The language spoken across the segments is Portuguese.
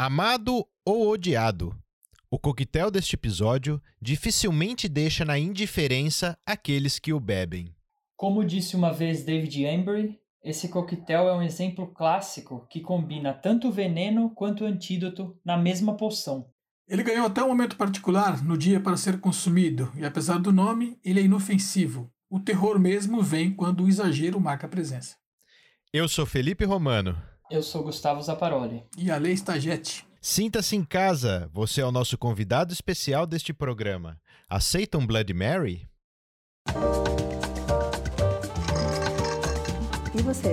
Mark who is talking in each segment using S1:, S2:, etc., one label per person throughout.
S1: Amado ou odiado? O coquetel deste episódio dificilmente deixa na indiferença aqueles que o bebem.
S2: Como disse uma vez David Embry, esse coquetel é um exemplo clássico que combina tanto veneno quanto antídoto na mesma poção.
S3: Ele ganhou até um momento particular no dia para ser consumido, e apesar do nome, ele é inofensivo. O terror mesmo vem quando o exagero marca presença.
S1: Eu sou Felipe Romano.
S2: Eu sou Gustavo Zaparoli.
S3: E a lei Stagete.
S1: Sinta-se em casa, você é o nosso convidado especial deste programa. Aceita um Bloody Mary?
S4: E você,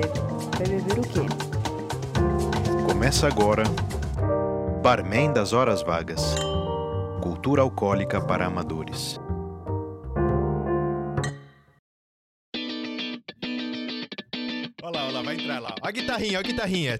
S4: vai beber o quê?
S1: Começa agora Barman das Horas Vagas Cultura Alcoólica para Amadores. Guitarrinha, ó a guitarrinha.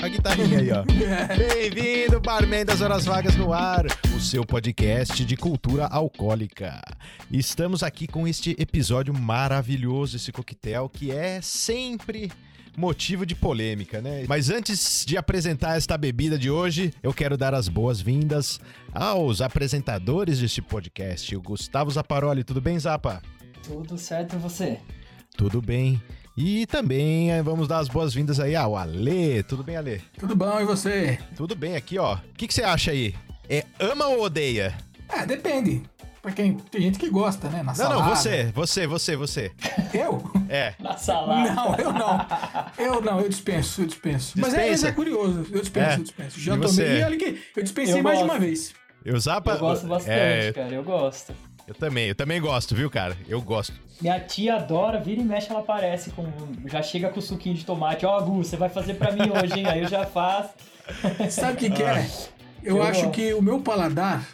S1: A guitarrinha aí, ó. Bem-vindo, Barman das Horas Vagas no ar, o seu podcast de cultura alcoólica. Estamos aqui com este episódio maravilhoso, esse coquetel, que é sempre motivo de polêmica, né? Mas antes de apresentar esta bebida de hoje, eu quero dar as boas-vindas aos apresentadores deste podcast, o Gustavo Zaparoli. Tudo bem, Zapa?
S2: Tudo certo e você?
S1: Tudo bem. E também eh, vamos dar as boas-vindas aí ao Ale. Tudo bem, Ale?
S3: Tudo bom, e você?
S1: Tudo bem aqui, ó. O que, que você acha aí? É ama ou odeia?
S3: É, depende. Porque tem gente que gosta, né? Na
S1: Não,
S3: salada.
S1: não, você, você, você, você.
S3: Eu?
S1: É.
S2: Na salada.
S3: Não, eu não. Eu não, eu dispenso, eu dispenso. Mas é, mas
S1: Dispensa?
S3: é curioso, eu dispenso,
S1: É.
S3: eu dispenso. Já
S1: E
S3: tomei
S1: você?
S3: e olha que eu dispensei
S2: Eu
S3: mais de
S2: gosto.
S3: uma vez.
S1: Eu Zapa.
S2: Eu gosto bastante,
S1: É,
S2: cara. Eu gosto.
S1: eu também, eu também gosto, viu, cara? Eu gosto.
S2: Minha tia adora, vira e mexe, ela aparece com. Já chega com suquinho de tomate. Ó, Gu, você vai fazer pra mim hoje, hein? Aí eu já faço.
S3: Sabe o que, que é? Eu,
S2: Eu
S3: acho que o meu paladar,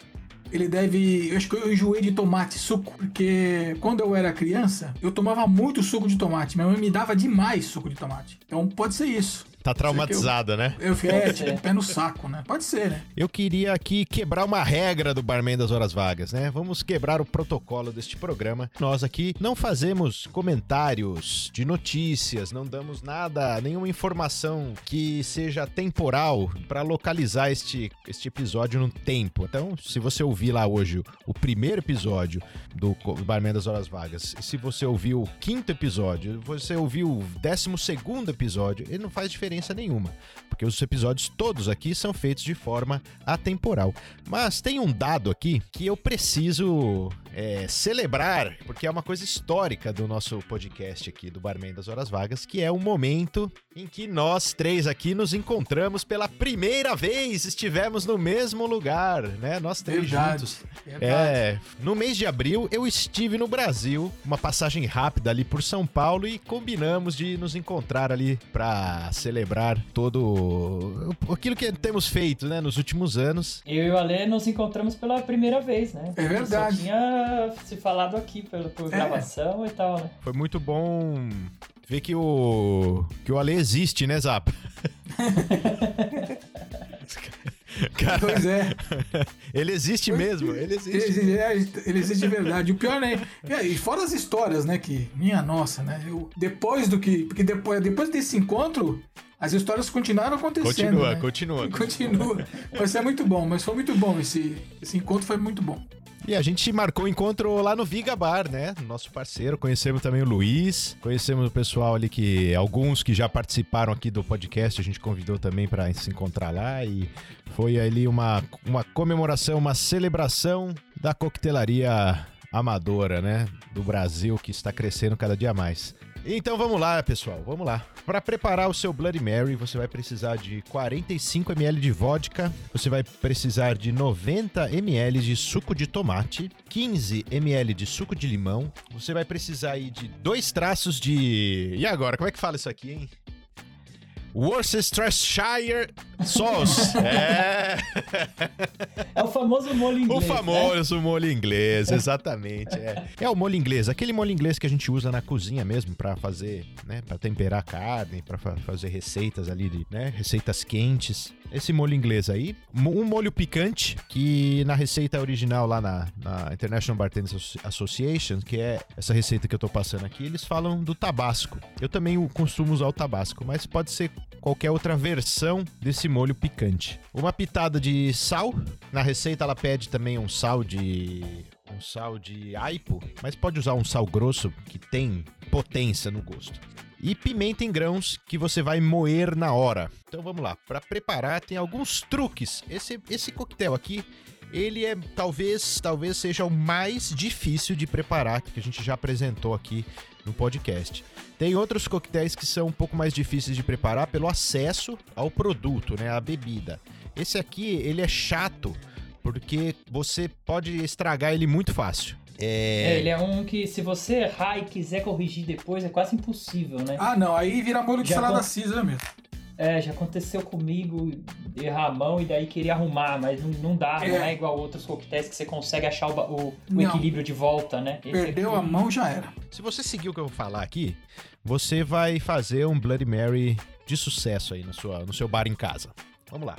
S3: ele deve. Eu acho que eu enjoei de tomate, suco. Porque quando eu era criança, eu tomava muito suco de tomate. Minha mãe me dava demais suco de tomate. Então pode ser isso.
S1: Tá traumatizada, né?
S3: Eu fiquei é, tipo, pé no saco, né? Pode ser, né?
S1: Eu queria aqui quebrar uma regra do Barman das Horas Vagas, né? Vamos quebrar o protocolo deste programa. Nós aqui não fazemos comentários de notícias, não damos nada, nenhuma informação que seja temporal para localizar este, este episódio no tempo. Então, se você ouvir lá hoje o primeiro episódio do Barman das Horas Vagas, e se você ouviu o quinto episódio, você ouviu o décimo segundo episódio, ele não faz diferença nenhuma porque os episódios todos aqui são feitos de forma atemporal. Mas tem um dado aqui que eu preciso é, celebrar, porque é uma coisa histórica do nosso podcast aqui, do Barman das Horas Vagas, que é o momento em que nós três aqui nos encontramos pela primeira vez, estivemos no mesmo lugar, né? Nós três
S3: Verdade.
S1: juntos.
S3: Verdade.
S1: É, no mês de abril eu estive no Brasil, uma passagem rápida ali por São Paulo e combinamos de nos encontrar ali pra celebrar todo aquilo que temos feito, né, nos últimos anos.
S2: Eu e o Ale nos encontramos pela primeira vez, né?
S3: É verdade.
S2: Só tinha se falado aqui pelo, por
S3: É.
S2: gravação e tal, né?
S1: Foi muito bom ver que o que o Ale existe, né, Zap? Cara,
S3: Pois é.
S1: ele existe mesmo, ele
S3: Ele,
S1: existe.
S3: ele- é, ele existe de verdade. O pior, né? é, E fora as histórias, né? Que, minha nossa, né? Eu, depois do que. Porque depois, depois desse encontro, as histórias continuaram acontecendo.
S1: Continua,
S3: né?
S1: continua.
S3: Continua. Mas é muito bom, mas foi muito bom. Esse, esse encontro foi muito bom.
S1: E a gente marcou o encontro lá no Viga Bar, né? Nosso parceiro. Conhecemos também o Luiz. Conhecemos o pessoal ali que. Alguns que já participaram aqui do podcast. A gente convidou também para se encontrar lá. E foi ali uma, uma comemoração, uma celebração da coquetelaria amadora, né? Do Brasil, que está crescendo cada dia mais. Então vamos lá, pessoal, vamos lá. Para preparar o seu Bloody Mary, você vai precisar de 45 ml de vodka, você vai precisar de 90 ml de suco de tomate, 15 ml de suco de limão, você vai precisar aí de dois traços de. E agora, como é que fala isso aqui, hein? Worcestershire Sauce. é.
S2: É o famoso molho
S1: O
S2: inglês. né?
S1: famoso molho inglês, exatamente. É. é o molho inglês, aquele molho inglês que a gente usa na cozinha mesmo pra fazer, né, para temperar carne, pra fa- fazer receitas ali de, né, receitas quentes. Esse molho inglês aí, um molho picante que na receita original lá na, na International Bartenders Associ- Association, que é essa receita que eu tô passando aqui, eles falam do tabasco. Eu também o- costumo usar o tabasco, mas pode ser qualquer outra versão desse molho picante. Uma pitada de sal. Na receita ela pede também um sal de um sal de aipo, mas pode usar um sal grosso que tem potência no gosto. E pimenta em grãos que você vai moer na hora. Então vamos lá, para preparar tem alguns truques. Esse esse coquetel aqui ele é talvez talvez seja o mais difícil de preparar que a gente já apresentou aqui no podcast. Tem outros coquetéis que são um pouco mais difíceis de preparar pelo acesso ao produto, né, a bebida. Esse aqui ele é chato porque você pode estragar ele muito fácil.
S2: É... ele é um que se você errar e quiser corrigir depois é quase impossível, né?
S3: Ah, não, aí vira molho de
S2: Já
S3: salada
S2: con-
S3: Caesar mesmo.
S2: É, já aconteceu comigo errar a mão e daí queria arrumar, mas não, não dá,
S3: É.
S2: não é igual outros coquetéis que você consegue achar o, o- o equilíbrio de volta, né? Esse
S3: Perdeu
S2: aqui-
S3: a mão, já era.
S1: Se você seguir o que eu vou falar aqui, você vai fazer um Bloody Mary de sucesso aí na sua, no seu bar em casa. Vamos lá.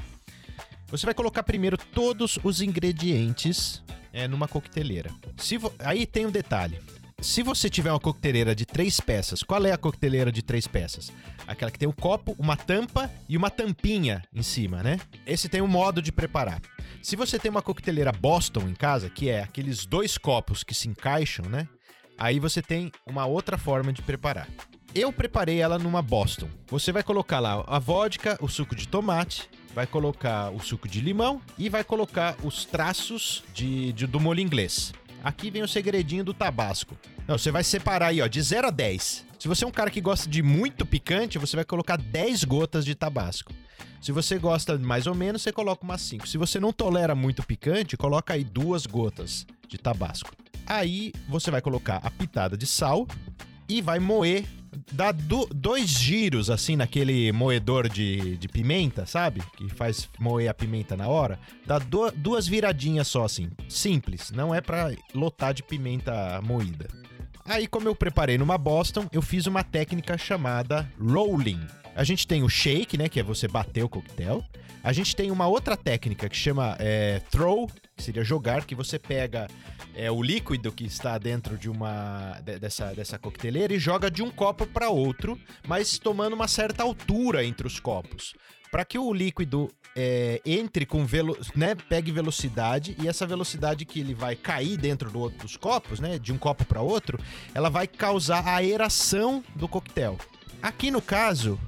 S1: Você vai colocar primeiro todos os ingredientes é, numa coqueteleira. Se vo- Aí tem um detalhe. Se você tiver uma coqueteleira de três peças, qual é a coqueteleira de três peças? Aquela que tem um copo, uma tampa e uma tampinha em cima, né? Esse tem um modo de preparar. Se você tem uma coqueteleira Boston em casa, que é aqueles dois copos que se encaixam, né? Aí você tem uma outra forma de preparar. Eu preparei ela numa Boston. Você vai colocar lá a vodka, o suco de tomate, vai colocar o suco de limão e vai colocar os traços de, de- do molho inglês. Aqui vem o segredinho do tabasco. Não, você vai separar aí, ó, de 0 a 10. Se você é um cara que gosta de muito picante, você vai colocar 10 gotas de tabasco. Se você gosta mais ou menos, você coloca umas 5. Se você não tolera muito picante, coloca aí duas gotas de tabasco. Aí você vai colocar a pitada de sal e vai moer. Dá do- dois giros assim naquele moedor de, de pimenta, sabe? Que faz moer a pimenta na hora. Dá du- duas viradinhas só assim. Simples. Não é pra lotar de pimenta moída. Aí, como eu preparei numa Boston, eu fiz uma técnica chamada rolling. A gente tem o shake, né? Que é você bater o coquetel. A gente tem uma outra técnica que chama é, throw, que seria jogar, que você pega é, o líquido que está dentro de uma de- dessa, dessa coqueteleira e joga de um copo para outro, mas tomando uma certa altura entre os copos. Para que o líquido é, entre com velo, né, pegue velocidade e essa velocidade que ele vai cair dentro do outro- dos copos, né, de um copo para outro, ela vai causar a aeração do coquetel. Aqui no caso,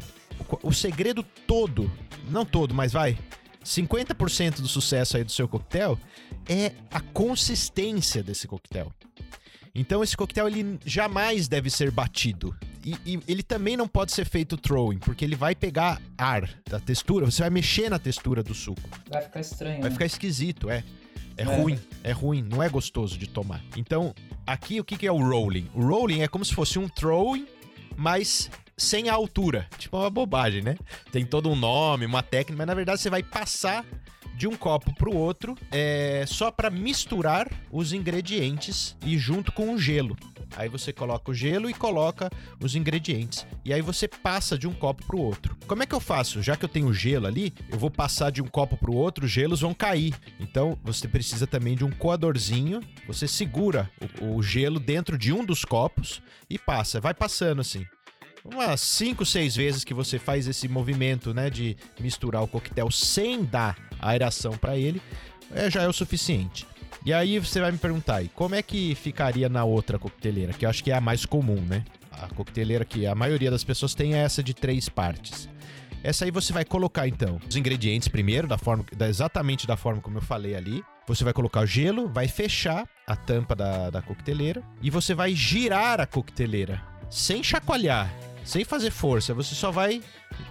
S1: o segredo todo, não todo, mas vai, 50% do sucesso aí do seu coquetel é a consistência desse coquetel. Então esse coquetel ele jamais deve ser batido. E, e ele também não pode ser feito throwing, porque ele vai pegar ar da textura, você vai mexer na textura do suco.
S2: Vai ficar estranho.
S1: Vai
S2: né?
S1: ficar esquisito, é. É,
S2: É.
S1: ruim, é ruim, não é gostoso de tomar. Então, aqui o que que é o rolling? O rolling é como se fosse um throwing, mas sem a altura. Tipo uma bobagem, né? Tem todo um nome, uma técnica, mas na verdade você vai passar de um copo pro outro é, só para misturar os ingredientes e junto com o gelo. Aí você coloca o gelo e coloca os ingredientes. E aí você passa de um copo pro outro. Como é que eu faço? Já que eu tenho gelo ali, eu vou passar de um copo pro outro, os gelos vão cair. Então você precisa também de um coadorzinho. Você segura o, o gelo dentro de um dos copos e passa. Vai passando assim. Umas 5, 6 vezes que você faz esse movimento, né, de misturar o coquetel sem dar aeração para ele, é, já é o suficiente. E aí você vai me perguntar, aí, como é que ficaria na outra coqueteleira, que eu acho que é a mais comum, né? A coqueteleira que a maioria das pessoas tem é essa de três partes. Essa aí você vai colocar então os ingredientes primeiro, da forma, da- exatamente da forma como eu falei ali. Você vai colocar o gelo, vai fechar a tampa da, da coqueteleira e você vai girar a coqueteleira sem chacoalhar, sem fazer força. Você só vai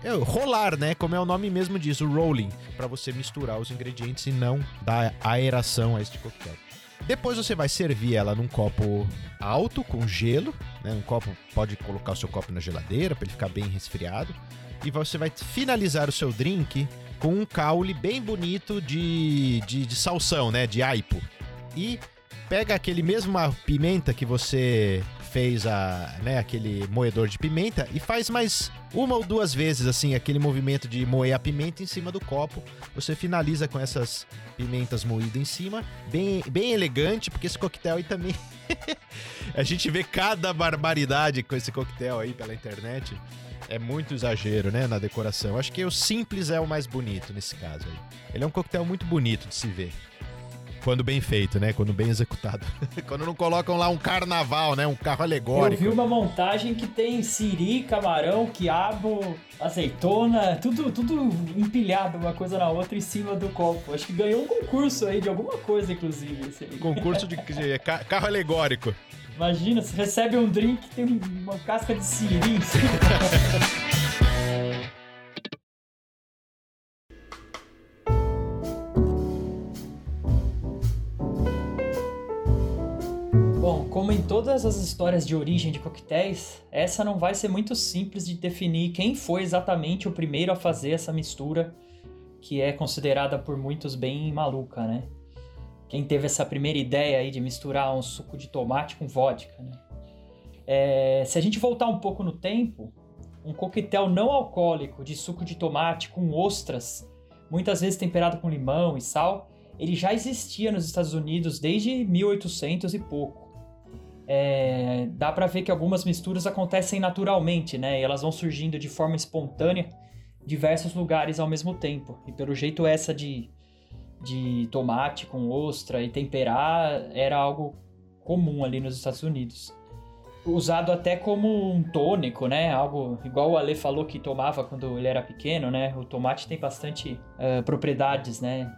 S1: é, rolar, né? Como é o nome mesmo diz, o rolling, para você misturar os ingredientes e não dar aeração a este coquetel. Depois você vai servir ela num copo alto com gelo, né? Um copo pode colocar o seu copo na geladeira para ele ficar bem resfriado. E você vai finalizar o seu drink com um caule bem bonito de, de, de salsão, né? De aipo. E pega aquele mesma pimenta que você fez a, né, aquele moedor de pimenta e faz mais uma ou duas vezes assim aquele movimento de moer a pimenta em cima do copo. Você finaliza com essas pimentas moídas em cima, bem bem elegante, porque esse coquetel aí também a gente vê cada barbaridade com esse coquetel aí pela internet. é muito exagero, né, na decoração. Acho que o simples é o mais bonito nesse caso aí. Ele é um coquetel muito bonito de se ver. Quando bem feito, né? Quando bem executado. Quando não colocam lá um carnaval, né? Um carro
S2: Eu
S1: alegórico.
S2: vi uma montagem que tem siri, camarão, quiabo, azeitona, tudo, tudo empilhado uma coisa na outra em cima do copo. Acho que ganhou um concurso aí de alguma coisa, inclusive.
S1: Concurso de, de ca- carro alegórico.
S2: Imagina, você recebe um drink e tem uma casca de siri em cima. Bom, como em todas as histórias de origem de coquetéis, essa não vai ser muito simples de definir quem foi exatamente o primeiro a fazer essa mistura, que é considerada por muitos bem maluca, né? Quem teve essa primeira ideia aí de misturar um suco de tomate com vodka, né? É, se a gente voltar um pouco no tempo, um coquetel não alcoólico de suco de tomate com ostras, muitas vezes temperado com limão e sal, ele já existia nos Estados Unidos desde 1800 e pouco. É, dá pra ver que algumas misturas acontecem naturalmente, né? E elas vão surgindo de forma espontânea diversos lugares ao mesmo tempo. E pelo jeito essa de, de tomate com ostra e temperar era algo comum ali nos Estados Unidos. Usado até como um tônico, né? Algo igual o Ale falou que tomava quando ele era pequeno, né? O tomate tem bastante eh, propriedades, né?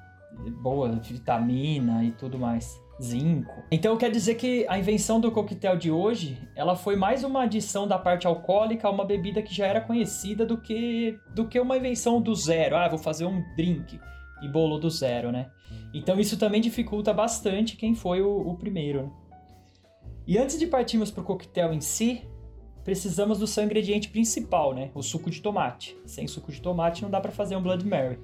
S2: Boa vitamina e tudo mais. Zinco. Então quer dizer que a invenção do coquetel de hoje, ela foi mais uma adição da parte alcoólica a uma bebida que já era conhecida do que do que uma invenção do zero. Ah, vou fazer um drink e bolo do zero, né? Então isso também dificulta bastante quem foi o, o primeiro. né? E antes de partirmos para o coquetel em si, precisamos do seu ingrediente principal, né? O suco de tomate. Sem suco de tomate não dá para fazer um Blood Mary.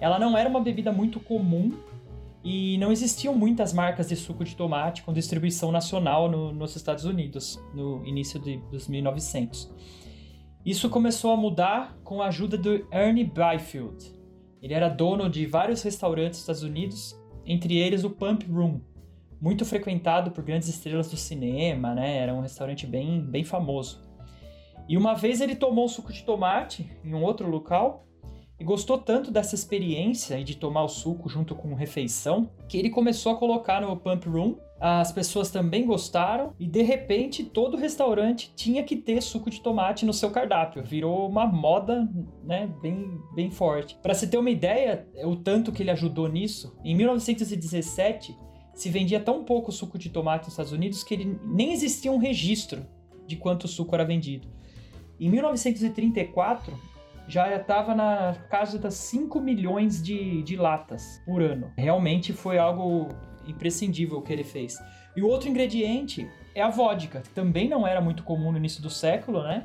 S2: Ela não era uma bebida muito comum e não existiam muitas marcas de suco de tomate com distribuição nacional no- nos Estados Unidos no início de, dos 1900. Isso começou a mudar com a ajuda do Ernie Byfield. Ele era dono de vários restaurantes dos Estados Unidos, entre eles o Pump Room, muito frequentado por grandes estrelas do cinema, né? Era um restaurante bem, bem famoso. E uma vez ele tomou suco de tomate em um outro local e gostou tanto dessa experiência de tomar o suco junto com refeição que ele começou a colocar no Pump Room. As pessoas também gostaram e de repente todo restaurante tinha que ter suco de tomate no seu cardápio. Virou uma moda, né, bem, bem forte. Para se ter uma ideia, o tanto que ele ajudou nisso, em 1917 se vendia tão pouco suco de tomate nos Estados Unidos que ele nem existia um registro de quanto suco era vendido. Em 1934, já estava na casa das 5 milhões de, de latas por ano. Realmente foi algo imprescindível que ele fez. E o outro ingrediente é a vodka, que também não era muito comum no início do século, né?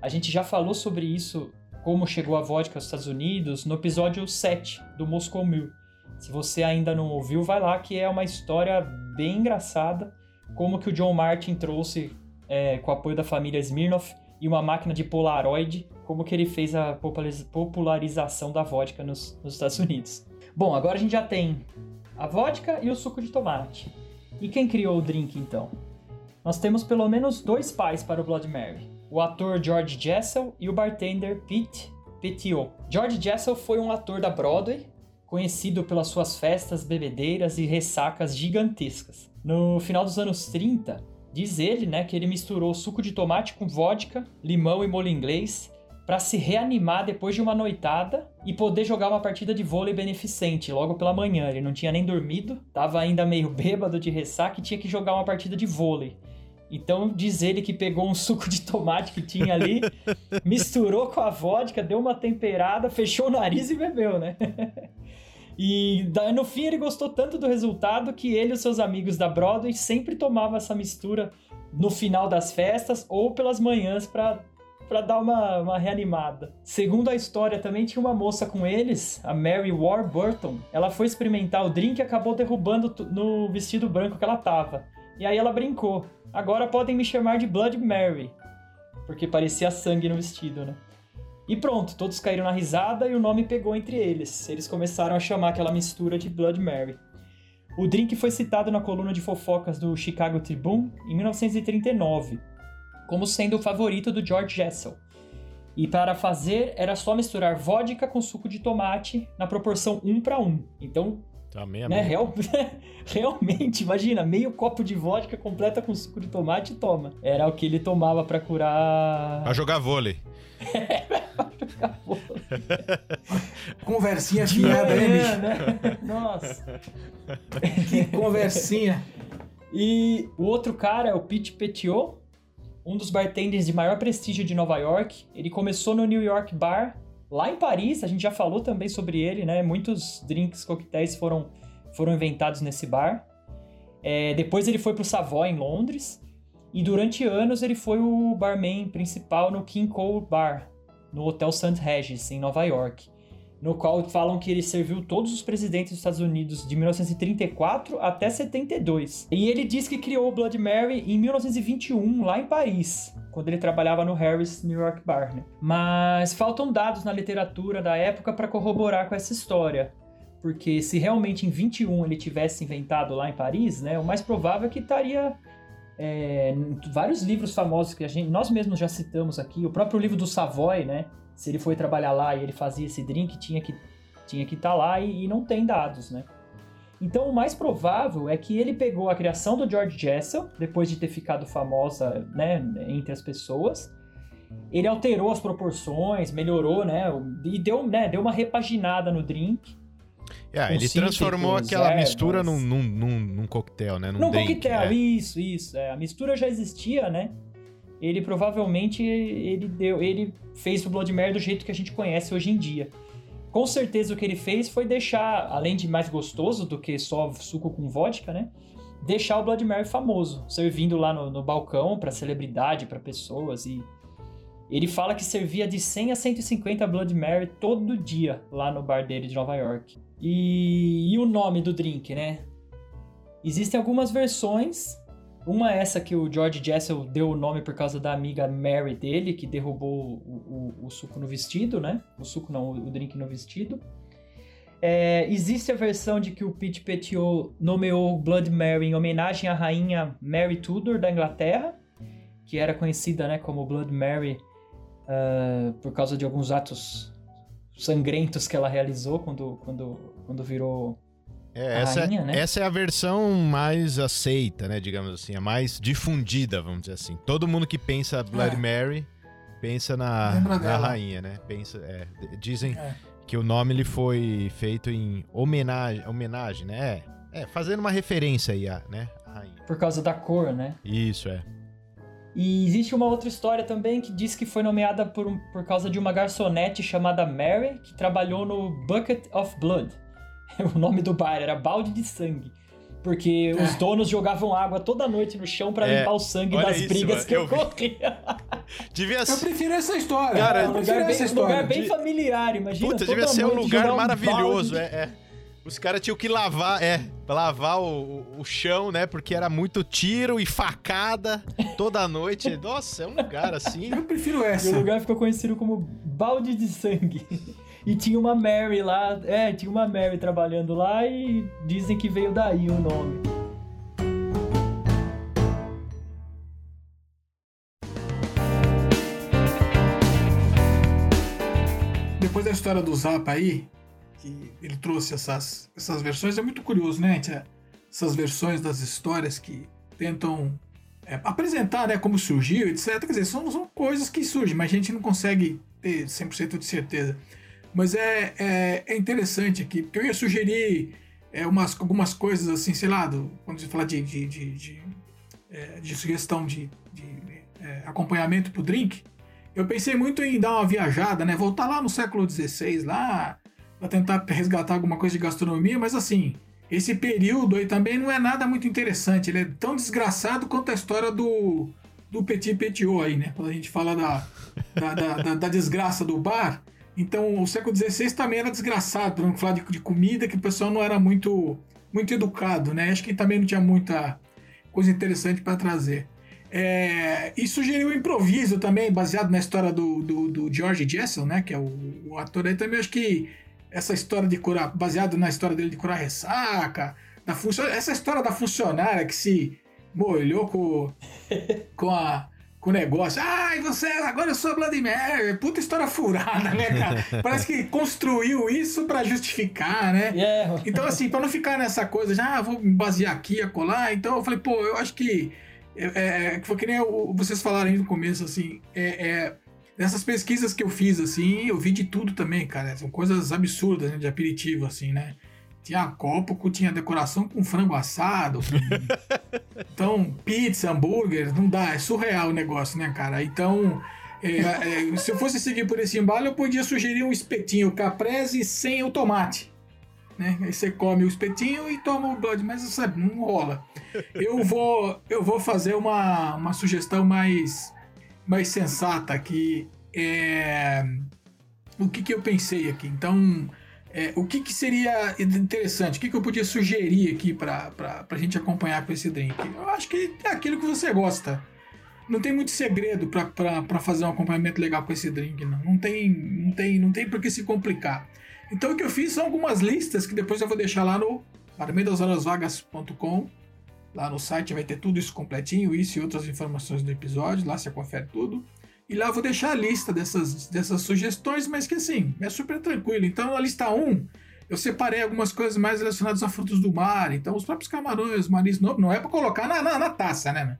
S2: A gente já falou sobre isso, como chegou a vodka aos Estados Unidos, no episódio 7 do Moscow Mule. Se você ainda não ouviu, vai lá que é uma história bem engraçada, como que o John Martin trouxe, é, com o apoio da família Smirnoff, e uma máquina de Polaroid, como que ele fez a populariz- popularização da vodka nos, nos Estados Unidos. Bom, agora a gente já tem a vodka e o suco de tomate. E quem criou o drink então? Nós temos pelo menos dois pais para o Blood Mary: o ator George Jessel e o bartender Pete Petiot. George Jessel foi um ator da Broadway, conhecido pelas suas festas, bebedeiras e ressacas gigantescas. No final dos anos 30, diz ele, né, que ele misturou suco de tomate com vodka, limão e molho inglês para se reanimar depois de uma noitada e poder jogar uma partida de vôlei beneficente logo pela manhã. Ele não tinha nem dormido, tava ainda meio bêbado de ressaca e tinha que jogar uma partida de vôlei. Então diz ele que pegou um suco de tomate que tinha ali, misturou com a vodka, deu uma temperada, fechou o nariz e bebeu, né? E no fim ele gostou tanto do resultado que ele e os seus amigos da Broadway sempre tomavam essa mistura no final das festas ou pelas manhãs para para dar uma, uma reanimada. Segundo a história, também tinha uma moça com eles, a Mary Warburton. Ela foi experimentar o drink e acabou derrubando no vestido branco que ela tava. E aí ela brincou. Agora podem me chamar de Blood Mary. Porque parecia sangue no vestido, né? E pronto, todos caíram na risada e o nome pegou entre eles. Eles começaram a chamar aquela mistura de Blood Mary. O drink foi citado na coluna de fofocas do Chicago Tribune em 1939, como sendo o favorito do George Jessel. E para fazer, era só misturar vodka com suco de tomate na proporção 1 para 1. Então,
S1: Tá meia
S2: né,
S1: meia.
S2: real- realmente, imagina, meio copo de vodka completa com suco de tomate e toma. Era o que ele tomava para curar.
S1: Pra jogar vôlei.
S3: Conversinha
S2: De
S3: fiada, hein,
S2: manhã,
S3: bicho?
S2: né? Nossa.
S3: Que conversinha.
S2: E o outro cara é o Pete Petiot, um dos bartenders de maior prestígio de Nova York. Ele começou no New York Bar, lá em Paris, a gente já falou também sobre ele, né? Muitos drinks, coquetéis foram, foram inventados nesse bar. É, depois ele foi pro Savoy, em Londres. E durante anos ele foi o barman principal no King Cole Bar, no Hotel St. Regis, em Nova York. No qual falam que ele serviu todos os presidentes dos Estados Unidos de 1934 até 72. E ele diz que criou o Blood Mary em 1921, lá em Paris, quando ele trabalhava no Harris New York Bar. né? Mas faltam dados na literatura da época para corroborar com essa história. Porque se realmente em 21 ele tivesse inventado lá em Paris, né, o mais provável é que estaria é, vários livros famosos que a gente, nós mesmos já citamos aqui, o próprio livro do Savoy, né? Se ele foi trabalhar lá e ele fazia esse drink, tinha que tinha que estar lá e, e não tem dados, né? Então o mais provável é que ele pegou a criação do George Jessel, depois de ter ficado famosa, né, entre as pessoas. Ele alterou as proporções, melhorou, né, e deu, né, deu uma repaginada no drink.
S1: É,
S2: Com
S1: ele transformou aquela
S2: ervas.
S1: mistura num, num, num, num coquetel, né? Num,
S2: Num
S1: drink,
S2: coquetel,
S1: é.
S2: isso, isso. é. a mistura já existia, né? Ele provavelmente ele deu, ele fez o Blood Mary do jeito que a gente conhece hoje em dia. Com certeza o que ele fez foi deixar, além de mais gostoso do que só suco com vodka, né? Deixar o Blood Mary famoso, servindo lá no, no balcão para celebridade, para pessoas e ele fala que servia de 100 a 150 Blood Mary todo dia lá no bar dele de Nova York. E, e o nome do drink, né? Existem algumas versões. Uma é essa que o George Jessel deu o nome por causa da amiga Mary dele, que derrubou o, o- o suco no vestido, né? O suco não, o drink no vestido. É, existe a versão de que o Pete Petiot nomeou Blood Mary em homenagem à rainha Mary Tudor da Inglaterra, que era conhecida né, como Blood Mary ah, por causa de alguns atos sangrentos que ela realizou quando, quando, quando virou
S1: É,
S2: A
S1: essa,
S2: rainha, né?
S1: essa é a versão mais aceita, né? Digamos assim, a mais difundida, vamos dizer assim. Todo mundo que pensa Blood
S3: É.
S1: Mary pensa na, na rainha, né? Pensa, é, dizem
S3: É.
S1: que o nome ele foi feito em homenagem, homenagem, né? É, é, fazendo uma referência aí à, né? à rainha.
S2: por causa da cor, né?
S1: Isso, é.
S2: E existe uma outra história também que diz que foi nomeada por, um- por causa de uma garçonete chamada Mary, que trabalhou no Bucket of Blood. O nome do bar era Balde de Sangue. Porque os
S3: É.
S2: donos jogavam água toda noite no chão pra
S1: É,
S2: limpar o sangue das
S1: isso,
S2: brigas
S1: mano,
S2: que
S1: eu
S2: ocorriam.
S1: Devia
S3: Eu prefiro essa história.
S1: Cara,
S2: É
S3: eu
S2: um
S3: prefiro
S2: lugar bem,
S3: essa
S2: um
S3: história.
S2: lugar bem familiar, imagina.
S1: Puta, devia ser um lugar
S2: um
S1: maravilhoso,
S2: balde.
S1: é, é. Os caras tinham que lavar, é, lavar o, o- o chão, né? Porque era muito tiro e facada toda noite. Nossa, é um lugar assim.
S3: Eu prefiro
S2: E
S3: essa.
S2: o lugar ficou conhecido como Balde de Sangue. E tinha uma Mary lá, é, tinha uma Mary trabalhando lá e dizem que veio daí o nome.
S3: Depois da história do Zap aí, que ele trouxe essas, essas versões, é muito curioso, né? gente? Essas versões das histórias que tentam é, apresentar né, como surgiu, etc. Quer dizer, são, são coisas que surgem, mas a gente não consegue ter 100% de certeza. Mas é, é, é interessante aqui, porque eu ia sugerir é, umas, algumas coisas assim, sei lá, do, quando você fala de, de, de, de, é, de sugestão de, é, acompanhamento pro drink, eu pensei muito em dar uma viajada, né? Voltar lá no século XVI, lá, pra tentar resgatar alguma coisa de gastronomia, mas assim, esse período aí também não é nada muito interessante. Ele é tão desgraçado quanto a história do, do Petit Petiot aí, né? Quando a gente fala da, da, da, da- da desgraça do bar. Então, o século XVI também era desgraçado, pra não falar de, de comida, que o pessoal não era muito, muito educado, né? Acho que também não tinha muita coisa interessante para trazer. É, e sugeriu o improviso também, baseado na história do, do, do George Jessel, né? Que é o, o ator aí também. Acho que essa história de curar, baseado na história dele de curar ressaca, da funcio- essa história da funcionária que se molhou com, com, a, com o negócio. Ai, você, agora eu sou Bloody Mary. Puta história furada, né, cara? Parece que construiu isso para justificar, né?
S2: Yeah.
S3: Então, assim, para não ficar nessa coisa, já ah, vou me basear aqui, acolá. Então, eu falei, pô, eu acho que. É, é, foi que nem vocês falaram aí no começo, assim. É, é, nessas pesquisas que eu fiz, assim, eu vi de tudo também, cara. São coisas absurdas, né? De aperitivo, assim, né? Tinha copo, tinha decoração com frango assado. Com... então, pizza, hambúrguer, não dá, é surreal o negócio, né, cara? Então, é, é, se eu fosse seguir por esse embalo, eu podia sugerir um espetinho caprese sem o tomate. Né? Aí você come o espetinho e toma o blood, mas sabe, não rola. Eu vou, eu vou fazer uma, uma sugestão mais, mais sensata aqui. É, o que, que eu pensei aqui? Então, é, o que, que, seria interessante? O que, que eu podia sugerir aqui para a gente acompanhar com esse drink? Eu acho que é aquilo que você gosta. Não tem muito segredo para fazer um acompanhamento legal com esse drink, não. Não tem, não tem, não tem por que se complicar. Então o que eu fiz são algumas listas que depois eu vou deixar lá no vagas.com. Lá no site vai ter tudo isso completinho, isso e outras informações do episódio. Lá você confere tudo. E lá eu vou deixar a lista dessas, dessas sugestões, mas que assim, é super tranquilo. Então, na lista 1, eu separei algumas coisas mais relacionadas a frutos do mar. Então, os próprios camarões, marisco, não, não é para colocar na, na, na, taça, né?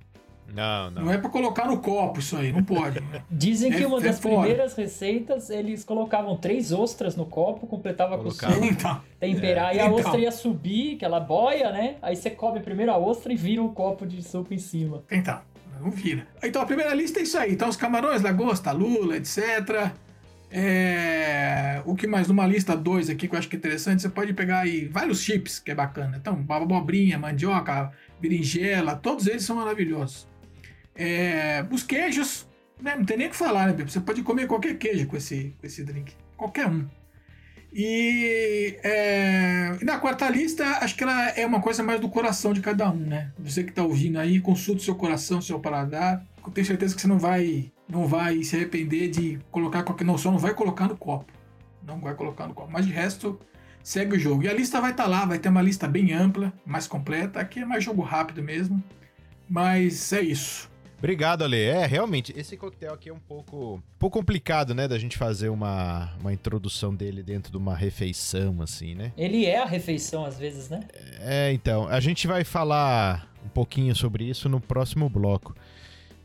S1: Não, não.
S3: Não é para colocar no copo isso aí, não pode.
S2: Dizem que
S3: É-
S2: uma
S3: é
S2: das
S3: fora.
S2: primeiras receitas, eles colocavam três ostras no copo, completava
S1: Colocava.
S2: com suco,
S3: Então,
S2: temperar, e a
S3: Então.
S2: ostra ia subir, aquela boia, né? Aí você come primeiro a ostra e vira um copo de suco em cima.
S3: então, não vira. Então, a primeira lista é isso aí. Então, os camarões, lagosta, lula, etc. É... O que mais? Numa lista 2 aqui que eu acho que é interessante, você pode pegar aí vários chips, que é bacana. Então, abobrinha, mandioca, berinjela, todos eles são maravilhosos. É, os queijos, né, não tem nem o que falar, né? Você pode comer qualquer queijo com esse, com esse drink. Qualquer um. E, é, na quarta lista, acho que ela é uma coisa mais do coração de cada um, né? Você que tá ouvindo aí, consulte seu coração, seu paladar. Eu tenho certeza que você não vai, não vai se arrepender de colocar qualquer. Não, só não vai colocar no copo. Não vai colocar no copo. Mas de resto, segue o jogo. E a lista vai estar lá, vai ter uma lista bem ampla, mais completa. Aqui é mais jogo rápido mesmo. Mas é isso.
S1: Obrigado, Ale. É, realmente, esse coquetel aqui é um pouco, um pouco complicado, né, da gente fazer uma, uma introdução dele dentro de uma refeição, assim, né?
S2: Ele é a refeição às vezes, né?
S1: É, então, a gente vai falar um pouquinho sobre isso no próximo bloco.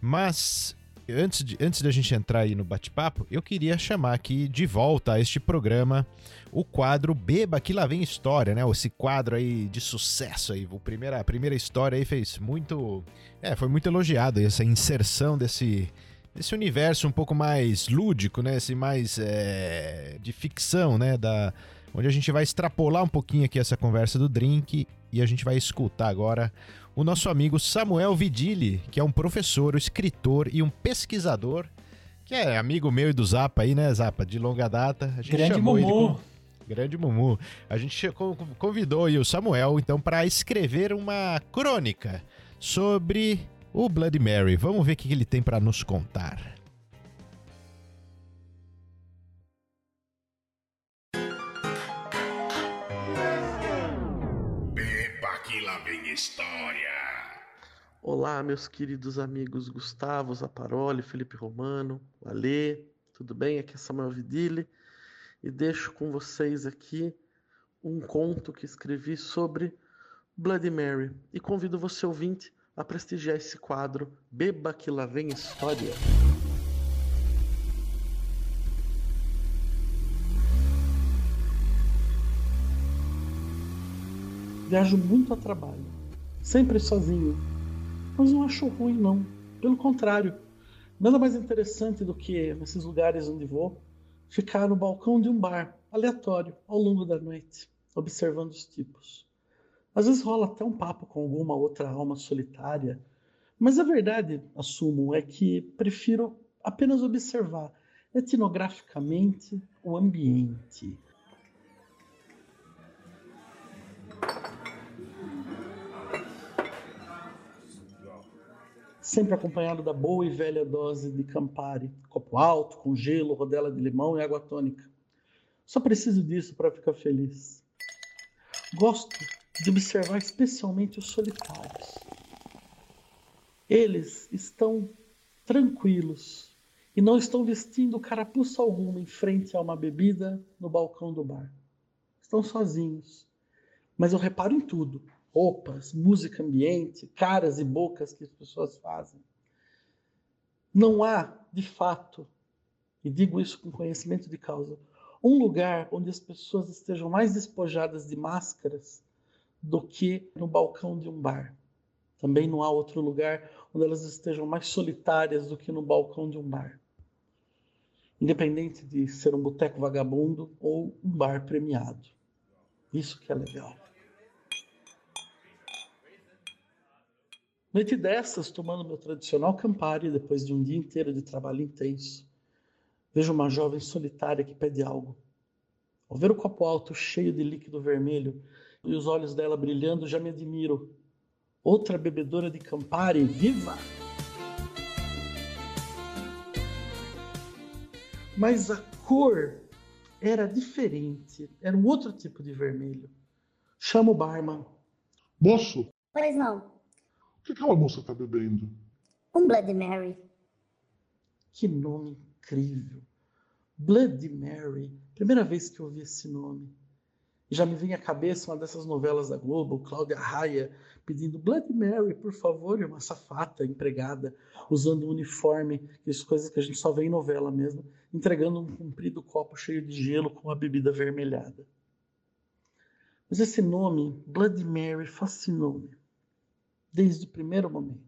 S1: Mas antes, de, antes da gente entrar aí no bate-papo, eu queria chamar aqui de volta a este programa o quadro Beba que lá vem história, né? Esse quadro aí de sucesso aí, o primeira, a primeira história aí fez muito, é, foi muito elogiado essa inserção desse desse universo um pouco mais lúdico, né? Esse mais é, de ficção, né? Da, onde a gente vai extrapolar um pouquinho aqui essa conversa do drink e a gente vai escutar agora o nosso amigo Samuel Vidili, que é um professor, um escritor e um pesquisador, que é amigo meu e do Zapa aí, né, Zapa, de longa data. A gente
S2: Grande
S1: chamou ele
S2: Mumu.
S1: Grande Mumu. A gente convidou o Samuel, então, para escrever uma crônica sobre o Bloody Mary. Vamos ver o que ele tem para nos contar.
S5: Beba que lá vem história.
S6: Olá, meus queridos amigos Gustavo Zaparoli, Felipe Romano, Alê, tudo bem? Aqui é Samuel Vidili e deixo com vocês aqui um conto que escrevi sobre Bloody Mary e convido você ouvinte a prestigiar esse quadro Beba que lá vem história. Viajo muito a trabalho, sempre sozinho, mas não acho ruim não. Pelo contrário, nada mais interessante do que nesses lugares onde vou ficar no balcão de um bar aleatório ao longo da noite, observando os tipos. Às vezes rola até um papo com alguma outra alma solitária, mas a verdade, assumo, é que prefiro apenas observar etnograficamente o ambiente. Sempre acompanhado da boa e velha dose de Campari, copo alto, com gelo, rodela de limão e água tônica. Só preciso disso para ficar feliz. Gosto de observar especialmente os solitários. Eles estão tranquilos, e não estão vestindo carapuça alguma em frente a uma bebida no balcão do bar. Estão sozinhos. Mas eu reparo em tudo: roupas, música ambiente, caras e bocas que as pessoas fazem. Não há, de fato, e digo isso com conhecimento de causa, um lugar onde as pessoas estejam mais despojadas de máscaras do que no balcão de um bar. Também não há outro lugar onde elas estejam mais solitárias do que no balcão de um bar. Independente de ser um boteco vagabundo ou um bar premiado. Isso que é legal. Noite dessas, tomando meu tradicional Campari, depois de um dia inteiro de trabalho intenso, vejo uma jovem solitária que pede algo. Ao ver o copo alto cheio de líquido vermelho e os olhos dela brilhando, já me admiro. Outra bebedora de Campari, viva! Mas a cor era diferente, era um outro tipo de vermelho. Chama o barman.
S7: Moço,
S8: Pois não.
S7: O que aquela moça está bebendo?
S8: Um Bloody Mary.
S6: Que nome incrível! Bloody Mary. Primeira vez que eu ouvi esse nome. E já me vem à cabeça uma dessas novelas da Globo, Cláudia Raia, pedindo Bloody Mary, por favor, e uma safata empregada, usando um uniforme, aquelas coisas que a gente só vê em novela mesmo, entregando um comprido copo cheio de gelo com a bebida avermelhada. Mas esse nome, Bloody Mary, fascinou-me, desde o primeiro momento.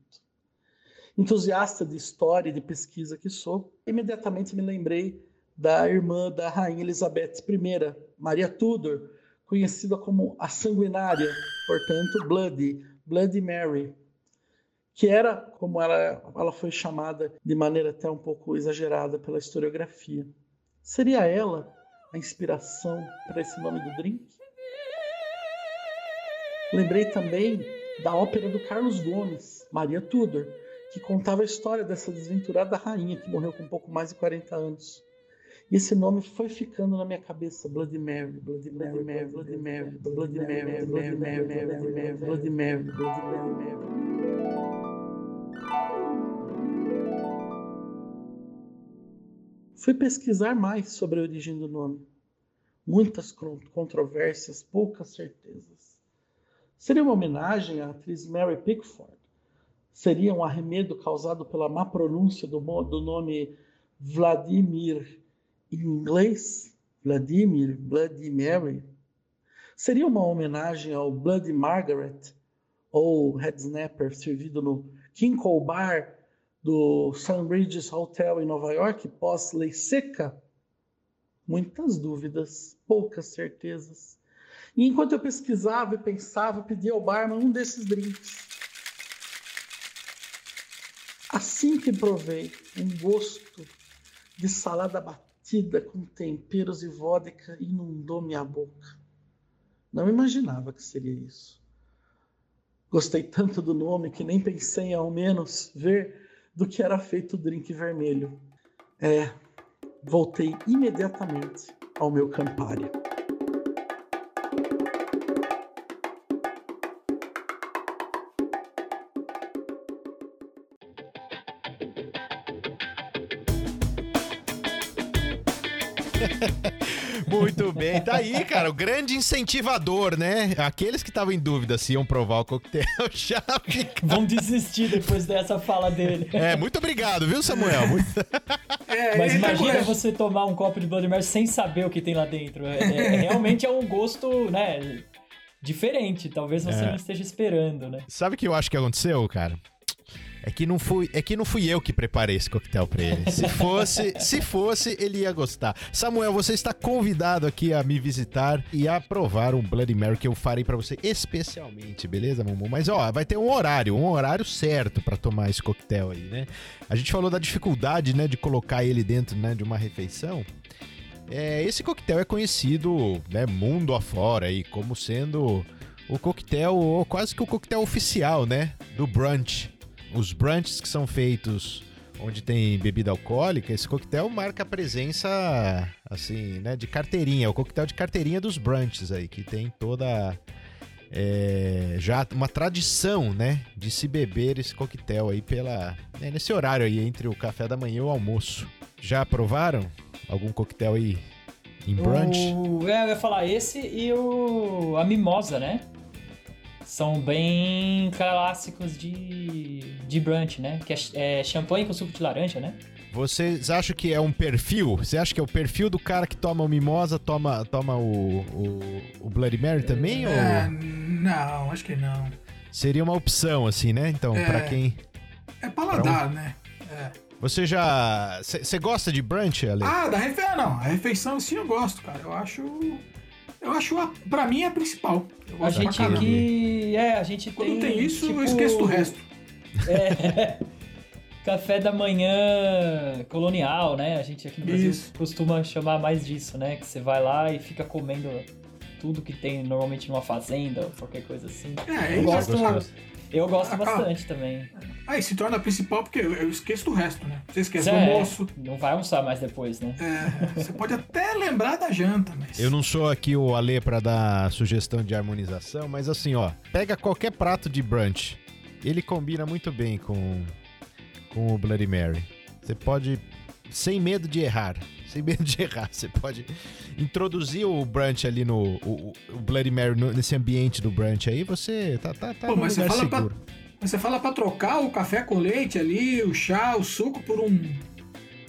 S6: Entusiasta de história e de pesquisa que sou, imediatamente me lembrei da irmã da rainha Elizabeth I, Maria Tudor, conhecida como a sanguinária, portanto, Bloody, Bloody Mary, que era, como ela, ela foi chamada de maneira até um pouco exagerada pela historiografia. Seria ela a inspiração para esse nome do drink? Lembrei também da ópera do Carlos Gomes, Maria Tudor, que contava a história dessa desventurada rainha que morreu com um pouco mais de 40 anos. E esse nome foi ficando na minha cabeça, Bloody Mary, Bloody Mary, Bloody Mary, Bloody Mary, Bloody Mary, Bloody Mary, Bloody Mary, Bloody Mary. Fui pesquisar mais sobre a origem do nome. Muitas controvérsias, poucas certezas. Seria uma homenagem à atriz Mary Pickford? Seria um arremedo causado pela má pronúncia do, do nome Vladimir em inglês, Vladimir, Bloody Mary, seria uma homenagem ao Bloody Margaret, ou Red Snapper, servido no Kinkle Bar do Sunbridge Hotel em Nova York, pós-lei seca? Muitas dúvidas, poucas certezas. E enquanto eu pesquisava e pensava, pedi ao barman um desses drinks. Assim que provei um gosto de salada batida com temperos e vodka inundou minha boca. Não imaginava que seria isso. Gostei tanto do nome que nem pensei ao menos ver do que era feito o drink vermelho. É, voltei imediatamente ao meu Campari.
S1: Muito bem, tá aí, cara, o grande incentivador, né? Aqueles que estavam em dúvida se iam provar o coquetel já
S2: Vão desistir depois dessa fala dele.
S1: É, muito obrigado, viu, Samuel? Muito-
S3: É,
S2: Mas
S3: tá
S2: imagina você tomar um copo de Bloody Mary sem saber o que tem lá dentro. É, é- realmente é um gosto, né? Diferente. Talvez você
S1: É.
S2: não esteja esperando, né?
S1: Sabe o que eu acho que aconteceu, cara? É que não fui, é que não fui eu que preparei esse coquetel pra ele. Se fosse, se fosse, ele ia gostar. Samuel, você está convidado aqui a me visitar e a provar um Bloody Mary que eu farei pra você especialmente, beleza, Mumu? Mas ó, vai ter um horário, um horário certo pra tomar esse coquetel aí, né? A gente falou da dificuldade, né, de colocar ele dentro, né, de uma refeição. É, esse coquetel é conhecido, né, mundo afora aí como sendo o coquetel, quase que o coquetel oficial, né, do brunch. Os brunches que são feitos onde tem bebida alcoólica, esse coquetel marca a presença, assim, né, de carteirinha, é o coquetel de carteirinha dos brunches aí, que tem toda é, já uma tradição, né, de se beber esse coquetel aí pela né, nesse horário aí entre o café da manhã e o almoço. Já provaram algum coquetel aí em brunch?
S2: O, é, eu ia falar esse e o a mimosa, né? São bem clássicos de, de brunch, né? Que é, é champanhe com suco de laranja, né?
S1: Vocês acham que é um perfil? Você acha que é o perfil do cara que toma o mimosa, toma, toma o, o, o Bloody Mary também?
S3: É,
S1: ou
S3: não, acho que não.
S1: seria uma opção, assim, né? Então,
S3: É.
S1: pra quem.
S3: É paladar, né? É.
S1: Você já. Você gosta de brunch, Ale?
S3: Ah, da refeição não. A refeição sim eu gosto, cara. Eu acho. Eu acho, a, pra mim, a principal. Eu
S2: A gente aqui. É, a gente
S3: Quando
S2: tem.
S3: tem isso,
S2: tipo,
S3: eu esqueço do resto.
S2: É. Café da manhã colonial, né? A gente aqui no Brasil
S3: Isso.
S2: costuma chamar mais disso, né? Que você vai lá e fica comendo tudo que tem normalmente numa fazenda ou qualquer coisa assim.
S3: É,
S2: eu gosto,
S1: gostoso.
S2: Eu gosto
S3: Ah,
S2: bastante também.
S3: Aí se torna a principal porque eu, eu esqueço do resto, né? Você esquece do
S2: É,
S3: almoço.
S2: Não vai almoçar mais depois, né?
S3: É, você pode até lembrar da janta, mas.
S1: Eu não sou aqui o Ale pra dar sugestão de harmonização, mas assim, ó, pega qualquer prato de brunch. Ele combina muito bem com, com o Bloody Mary. Você pode, sem medo de errar, sem medo de errar, você pode introduzir o brunch ali no. O, o Bloody Mary no- nesse ambiente do brunch aí, você tá, tá, tá
S3: Pô, mas você
S1: lugar
S3: fala pra-. Mas você fala pra trocar o café com leite ali, o chá, o suco por um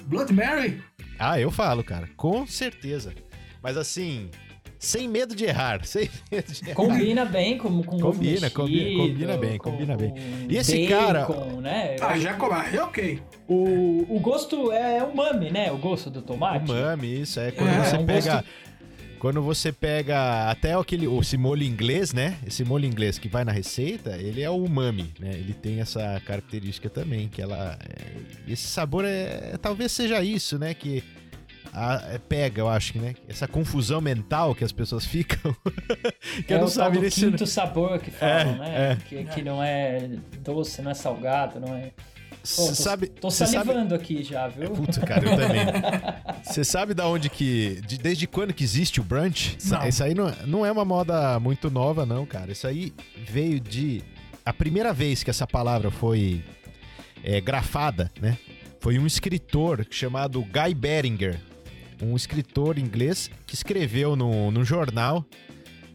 S3: Blood Mary?
S1: Ah, eu falo, cara, com certeza. Mas assim, sem medo de errar, sem medo de errar.
S2: Combina bem com, com
S1: Combina,
S2: mexido,
S1: combina- combina bem,
S2: com-
S1: combina bem. E esse
S2: bacon,
S1: cara-
S2: né?
S3: Ah, já
S2: que
S3: come. É ok.
S2: O, o gosto é umami, né? O gosto do tomate.
S1: Umami, isso é quando
S3: É,
S1: você
S2: é um
S1: pega.
S2: gosto-
S1: Quando você pega até aquele, esse molho inglês, né? Esse molho inglês que vai na receita, ele é o umami, né? Ele tem essa característica também, que ela. é- esse sabor é. Talvez seja isso, né? Que a- é, pega, eu acho né? Essa confusão mental que as pessoas ficam. que
S2: é
S1: eu não
S2: o tal
S1: sabia
S2: do
S1: nem se-
S2: quinto sabor que falam,
S1: É,
S2: né?
S1: é.
S2: Que, que não é doce, não é salgado, não é... Pô, tô,
S1: sabe.
S2: tô
S1: você sabe-
S2: salivando aqui já, viu?
S1: Puta, cara, eu também. Você sabe da onde que. de- desde quando que existe o brunch? Isso-
S3: Não.
S1: Isso aí não, não é uma moda muito nova, não, cara. Isso aí veio de. A primeira vez que essa palavra foi é, grafada, né? Foi um escritor chamado Guy Beringer. Um escritor inglês que escreveu no, no jornal.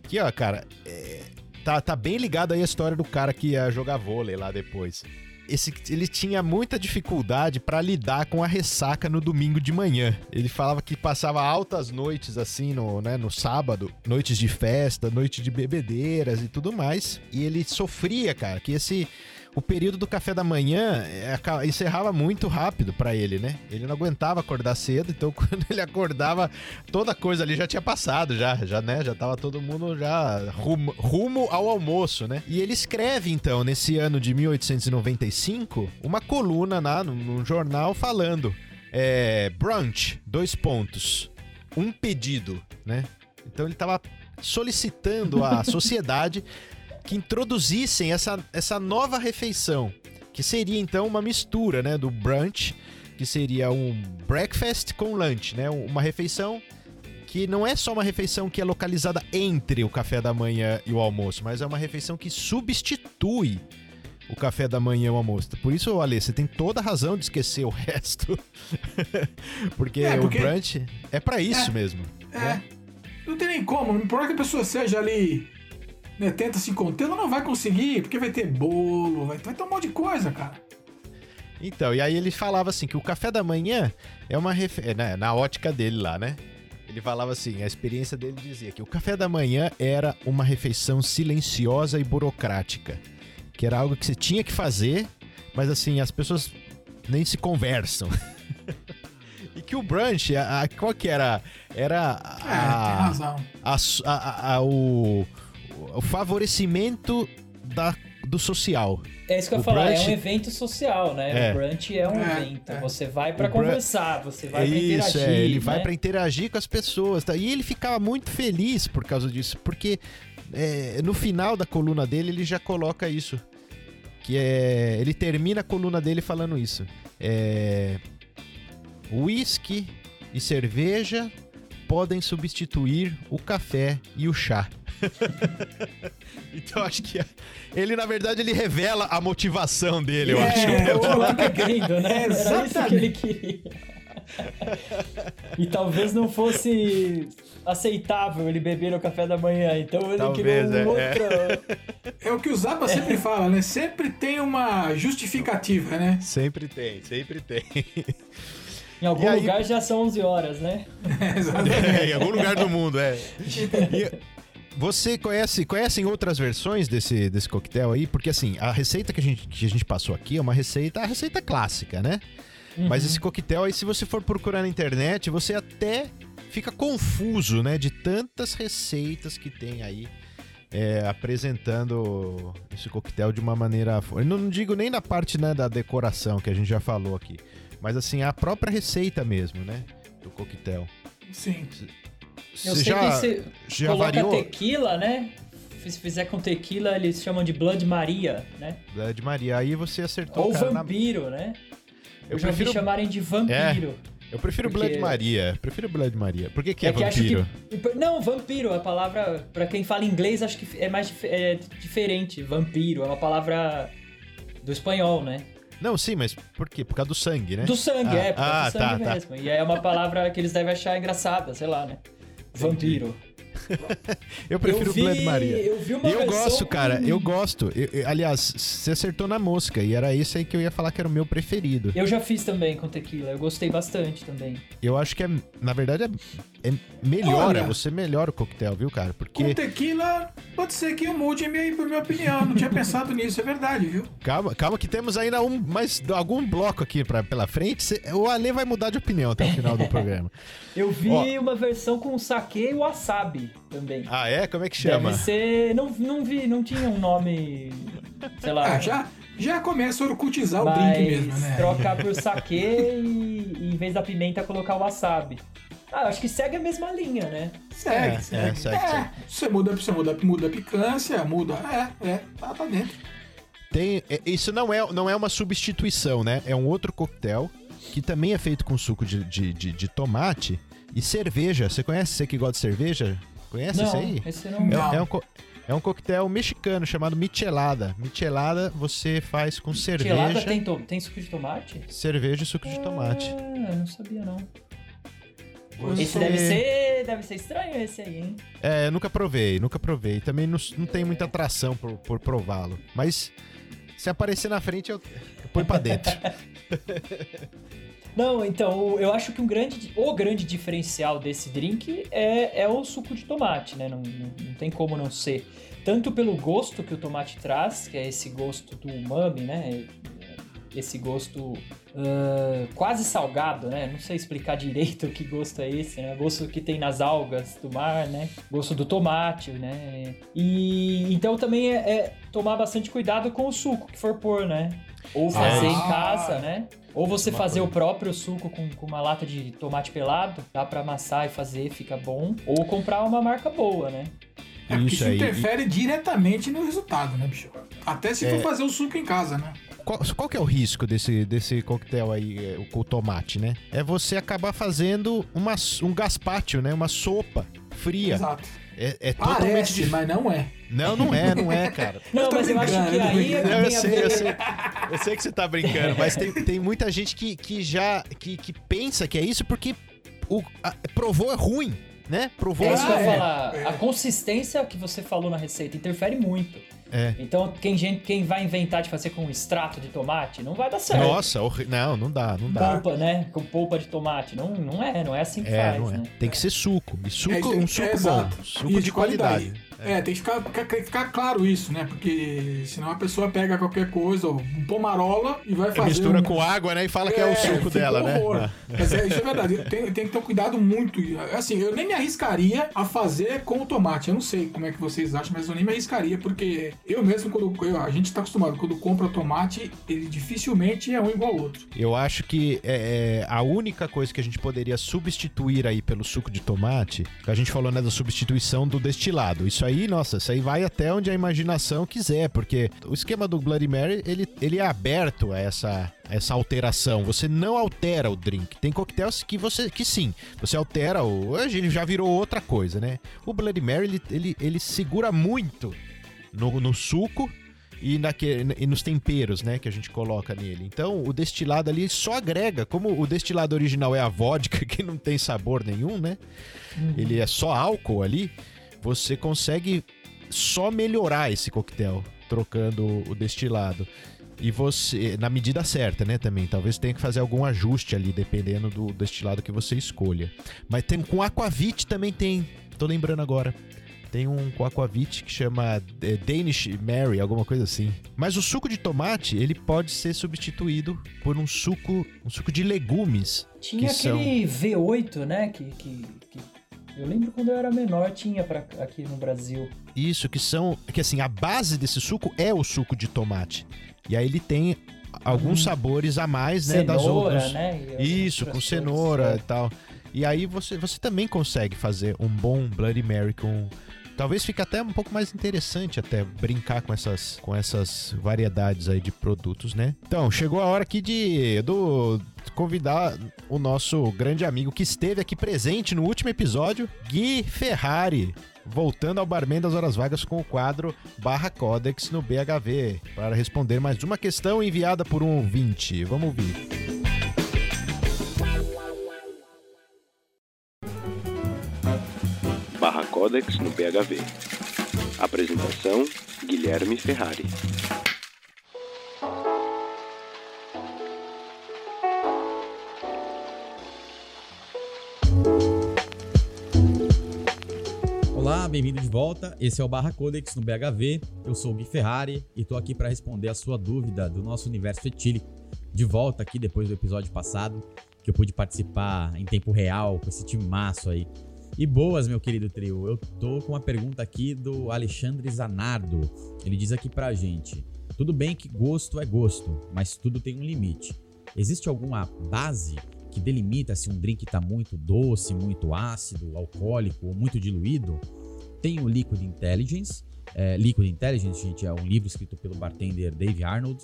S1: Que, ó, cara, é, tá, tá bem ligado aí a história do cara que ia jogar vôlei lá depois esse, ele tinha muita dificuldade pra lidar com a ressaca no domingo de manhã. Ele falava que passava altas noites assim no, né, no sábado, noites de festa, noite de bebedeiras e tudo mais. E ele sofria, cara, que esse o período do café da manhã é, encerrava muito rápido pra ele, né? Ele não aguentava acordar cedo, então quando ele acordava, toda coisa ali já tinha passado, já, já, né? Já tava todo mundo já rumo, rumo ao almoço, né? E ele escreve, então, nesse ano de 1895, uma coluna lá no, no jornal falando é, brunch, dois pontos, um pedido, né? Então ele tava solicitando à sociedade que introduzissem essa, essa nova refeição, que seria então uma mistura, né, do brunch, que seria um breakfast com lunch, né, uma refeição que não é só uma refeição que é localizada entre o café da manhã e o almoço, mas é uma refeição que substitui o café da manhã e o almoço. Por isso, Ale, você tem toda a razão de esquecer o resto. porque,
S3: É, porque-
S1: o brunch é pra isso
S3: É.
S1: mesmo.
S3: É.
S1: né?
S3: Não tem nem como. Por que a pessoa seja ali. Né, tenta se conter, ela não vai conseguir, porque vai ter bolo, vai, vai ter um monte de coisa, cara.
S1: Então, e aí ele falava assim que o café da manhã é uma refe... né, na ótica dele lá, né? Ele falava assim, a experiência dele dizia que o café da manhã era uma refeição silenciosa e burocrática, que era algo que você tinha que fazer, mas assim, as pessoas nem se conversam. e que o brunch, a, a- qual que era? Era
S3: É, tem
S1: a,
S3: razão.
S1: a, a- a- a- o, o favorecimento da, do social.
S2: É isso que eu ia falar, é
S1: brunch-
S2: um evento social, né?
S1: É.
S2: O brunch é um
S3: É,
S2: evento.
S3: é.
S2: Você vai
S1: brun-
S2: conversar, você vai pra
S1: Isso,
S2: interagir.
S1: é, ele vai
S2: né?
S1: pra interagir com as pessoas. Tá? E ele ficava muito feliz por causa disso, porque é, no final da coluna dele ele já coloca isso. Que é. Ele termina a coluna dele falando isso. É. Whisky e cerveja podem substituir o café e o chá. então acho que ele, na verdade, ele revela a motivação dele, eu
S3: É,
S1: acho.
S2: Chocolate bebendo, né?
S3: É,
S2: Era isso que
S3: exatamente.
S2: ele queria. E talvez não fosse aceitável ele beber no café da manhã, então ele
S1: Talvez,
S2: queria um
S1: é,
S2: outro...
S3: É o que o Zappa sempre fala, né? Sempre tem uma justificativa, né?
S1: Sempre tem, sempre tem.
S2: Em algum
S1: aí-
S2: lugar já são 11 horas, né?
S1: É, em algum lugar do mundo, é. E você conhece, conhecem outras versões desse, desse coquetel aí? Porque assim, a receita que a, gente, que a gente passou aqui é uma receita, a receita clássica, né? Mas esse coquetel aí, se você for procurar na internet, você até fica confuso, né? De tantas receitas que tem aí. é, apresentando esse coquetel de uma maneira. Eu não digo nem na parte né, da decoração, que a gente já falou aqui. Mas assim, a própria receita mesmo, né? Do coquetel.
S3: Sim.
S2: Eu sei
S1: já,
S2: que você
S1: já
S2: coloca
S1: variou?
S2: tequila, né? Se fizer com tequila, eles chamam de Blood Maria, né?
S1: De Maria, aí você acertou.
S2: Ou
S1: cara, na-
S2: vampiro, né? Eu,
S1: Eu
S2: já
S1: prefiro-
S2: chamarem de vampiro.
S1: Eu prefiro
S2: Porque-
S1: Blood Maria. Prefiro Blood Maria. Por que, que é,
S2: que acho
S1: vampiro?
S2: que. Não, vampiro, a palavra. Pra quem fala inglês, acho que é mais é diferente. Vampiro é uma palavra do espanhol, né?
S1: Não, sim, mas por quê? Por causa do sangue, né?
S2: Do sangue,
S1: Ah,
S2: é, por causa
S1: ah,
S2: do sangue
S1: tá, tá.
S2: mesmo. E é uma palavra que eles devem achar engraçada, sei lá, né? Vampiro.
S1: Eu prefiro
S2: eu vi,
S1: Blood Maria.
S2: Eu vi uma
S1: Eu gosto, cara,
S2: com-
S1: eu gosto. Eu- eu- aliás, você acertou na mosca e era esse aí que eu ia falar que era o meu preferido.
S2: Eu já fiz também com tequila, eu gostei bastante também.
S1: Eu acho que é, na verdade, é, é melhora,
S3: Olha.
S1: você melhora o coquetel, viu, cara?
S3: Com
S1: Porque
S3: tequila, pode ser que eu mude a minha, a minha opinião. Não tinha pensado nisso, é verdade, viu?
S1: calma, calma que temos ainda um mais algum bloco aqui pra, pela frente. Cê- o Ale vai mudar de opinião até o final do programa.
S2: Eu vi
S1: Ó.
S2: uma versão com saque e wasabi também.
S1: Ah, é? Como é que chama?
S2: Deve ser. Não, não vi, não tinha um nome. Sei lá.
S3: Ah, já, já começa a orcutizar o
S2: mas
S3: drink mesmo, né?
S2: trocar por saque e, e em vez da pimenta colocar o wasabi. Ah, acho que segue a mesma linha, né?
S3: Segue,
S1: É,
S3: segue.
S1: é, segue,
S3: É,
S1: segue.
S3: Você muda, você muda, muda a picância, muda. É, é, tá, tá dentro.
S1: Tem, é- isso não é, não é uma substituição, né? É um outro coquetel que também é feito com suco de, de, de- de tomate e cerveja. Você conhece? Você que gosta de cerveja? Conhece
S2: não,
S1: isso aí?
S2: esse não.
S1: É,
S3: Não.
S1: é um, é um coquetel mexicano chamado michelada. Michelada você faz com cerveja,
S2: Gelada tem, to- tem suco de tomate?
S1: cerveja e suco de tomate.
S2: Ah, eu não sabia não.
S1: Você-
S2: Esse deve ser, deve ser estranho esse aí, hein?
S1: É, nunca provei, nunca provei. Também não, não tem muita atração por, por prová-lo. Mas se aparecer na frente, eu, eu ponho pra dentro.
S2: Não, então, eu acho que um grande, o grande diferencial desse drink é, é o suco de tomate, né? Não, não, não tem como não ser. Tanto pelo gosto que o tomate traz, que é esse gosto do umami, né? Esse gosto ah, quase salgado, né? Não sei explicar direito que gosto é esse, né? Gosto que tem nas algas do mar, né? Gosto do tomate, né? E então também é, é tomar bastante cuidado com o suco que for pôr, né? Ou fazer em
S3: Ah.
S2: casa, né? Ou você
S1: Uma
S2: fazer
S1: coisa.
S2: o próprio suco com, com uma lata de tomate pelado, dá pra amassar e fazer, fica bom. Ou comprar uma marca boa, né?
S3: É porque
S1: Isso
S3: isso
S1: aí.
S3: interfere diretamente no resultado, né, bicho? Até se
S1: É.
S3: for fazer o suco em casa, né?
S1: Qual, qual que é o risco desse, desse coquetel aí, é, o- com o tomate, né? É você acabar fazendo uma, um gaspátio, né? Uma sopa fria.
S3: Exato.
S1: É, é totalmente
S3: Parece,
S1: dif-
S3: mas não é.
S1: Não, não é, não é, cara.
S2: Não, mas eu acho que aí é que
S1: Não, eu sei, eu
S2: ver-
S1: sei. Eu sei que você tá brincando, mas tem, tem muita gente que, que já que, que pensa que é isso porque o, a- provou é ruim, né? Provou
S2: É isso que eu ia
S3: é,
S2: falar.
S3: é.
S2: A consistência que você falou na receita interfere muito.
S1: É.
S2: Então, quem, gente, quem vai inventar de fazer com extrato de tomate, não vai dar certo.
S1: Nossa, horri- não, não dá, não dá.
S2: Polpa, né? Com polpa de tomate. Não, não é, não é assim que
S1: É,
S2: faz,
S1: não é.
S2: né?
S1: Tem que ser suco. E suco,
S3: É,
S1: um
S3: é,
S1: suco bom.
S3: exato.
S1: Suco
S3: E
S1: de, qualidade.
S3: É, tem que ficar, ficar, ficar claro isso, né? Porque senão a pessoa pega qualquer coisa, ou um pomarola, e vai fazer.
S1: Mistura
S3: um...
S1: com água, né? E fala que é o suco
S3: fica
S1: dela,
S3: um
S1: né? Ah.
S3: Mas é, isso é verdade. Tem, tem que ter um cuidado muito. Assim, eu nem me arriscaria a fazer com o tomate. Eu não sei como é que vocês acham, mas eu nem me arriscaria, porque eu mesmo, quando eu- a gente tá acostumado, quando compra tomate, ele dificilmente é um igual ao outro.
S1: Eu acho que é, é, a única coisa que a gente poderia substituir aí pelo suco de tomate, que a gente falou né, da substituição do destilado. Isso aí aí, nossa, isso aí vai até onde a imaginação quiser, porque o esquema do Bloody Mary, ele, ele é aberto a essa, a essa alteração. Você não altera o drink. Tem coquetéis que você que sim, você altera o, hoje ele já virou outra coisa, né? O Bloody Mary, ele, ele, ele segura muito no, no suco e, naque, e nos temperos, né, que a gente coloca nele. Então, o destilado ali só agrega, como o destilado original é a vodka, que não tem sabor nenhum, né? Uhum. Ele é só álcool ali, você consegue só melhorar esse coquetel trocando o destilado. E você, na medida certa, né, também. Talvez tenha que fazer algum ajuste ali, dependendo do destilado que você escolha. Mas tem com aquavit também tem. Tô lembrando agora. Tem um com aquavit que chama é, Danish Mary, alguma coisa assim. Mas o suco de tomate, ele pode ser substituído por um suco, um suco de legumes.
S2: Tinha aquele são... V8, né? Que, que, que, eu lembro quando eu era menor, tinha pra, aqui no Brasil.
S1: Isso, que são. Que assim, a base desse suco é o suco de tomate. E aí ele tem alguns hum. sabores a mais, né?
S2: Cenoura,
S1: das outras.
S2: né?
S1: Isso, com cenoura e tal. E aí você, você também consegue fazer um bom Bloody Mary com Talvez fique até um pouco mais interessante até brincar com essas, com essas variedades aí de produtos, né? Então, chegou a hora aqui de do convidar o nosso grande amigo que esteve aqui presente no último episódio, Gui Ferrari voltando ao Barman das Horas Vagas com o quadro Barra Codex no BHV, para responder mais uma questão enviada por um ouvinte. Vamos ouvir.
S9: Codex no PHV. Apresentação: Guilherme Ferrari.
S10: Olá, bem-vindo de volta. Esse é o Barra Codex no BHV. Eu sou o Gui Ferrari e estou aqui para responder a sua dúvida do nosso universo etílico. De volta aqui depois do episódio passado, que eu pude participar em tempo real com esse time maço aí e boas, meu querido trio. Eu tô com uma pergunta aqui do Alexandre Zanardo. Ele diz aqui pra gente: Tudo bem que gosto é gosto, mas tudo tem um limite. Existe alguma base que delimita se um drink tá muito doce, muito ácido, alcoólico ou muito diluído? Tem o Liquid Intelligence. É, Liquid Intelligence, gente, é um livro escrito pelo bartender Dave Arnold,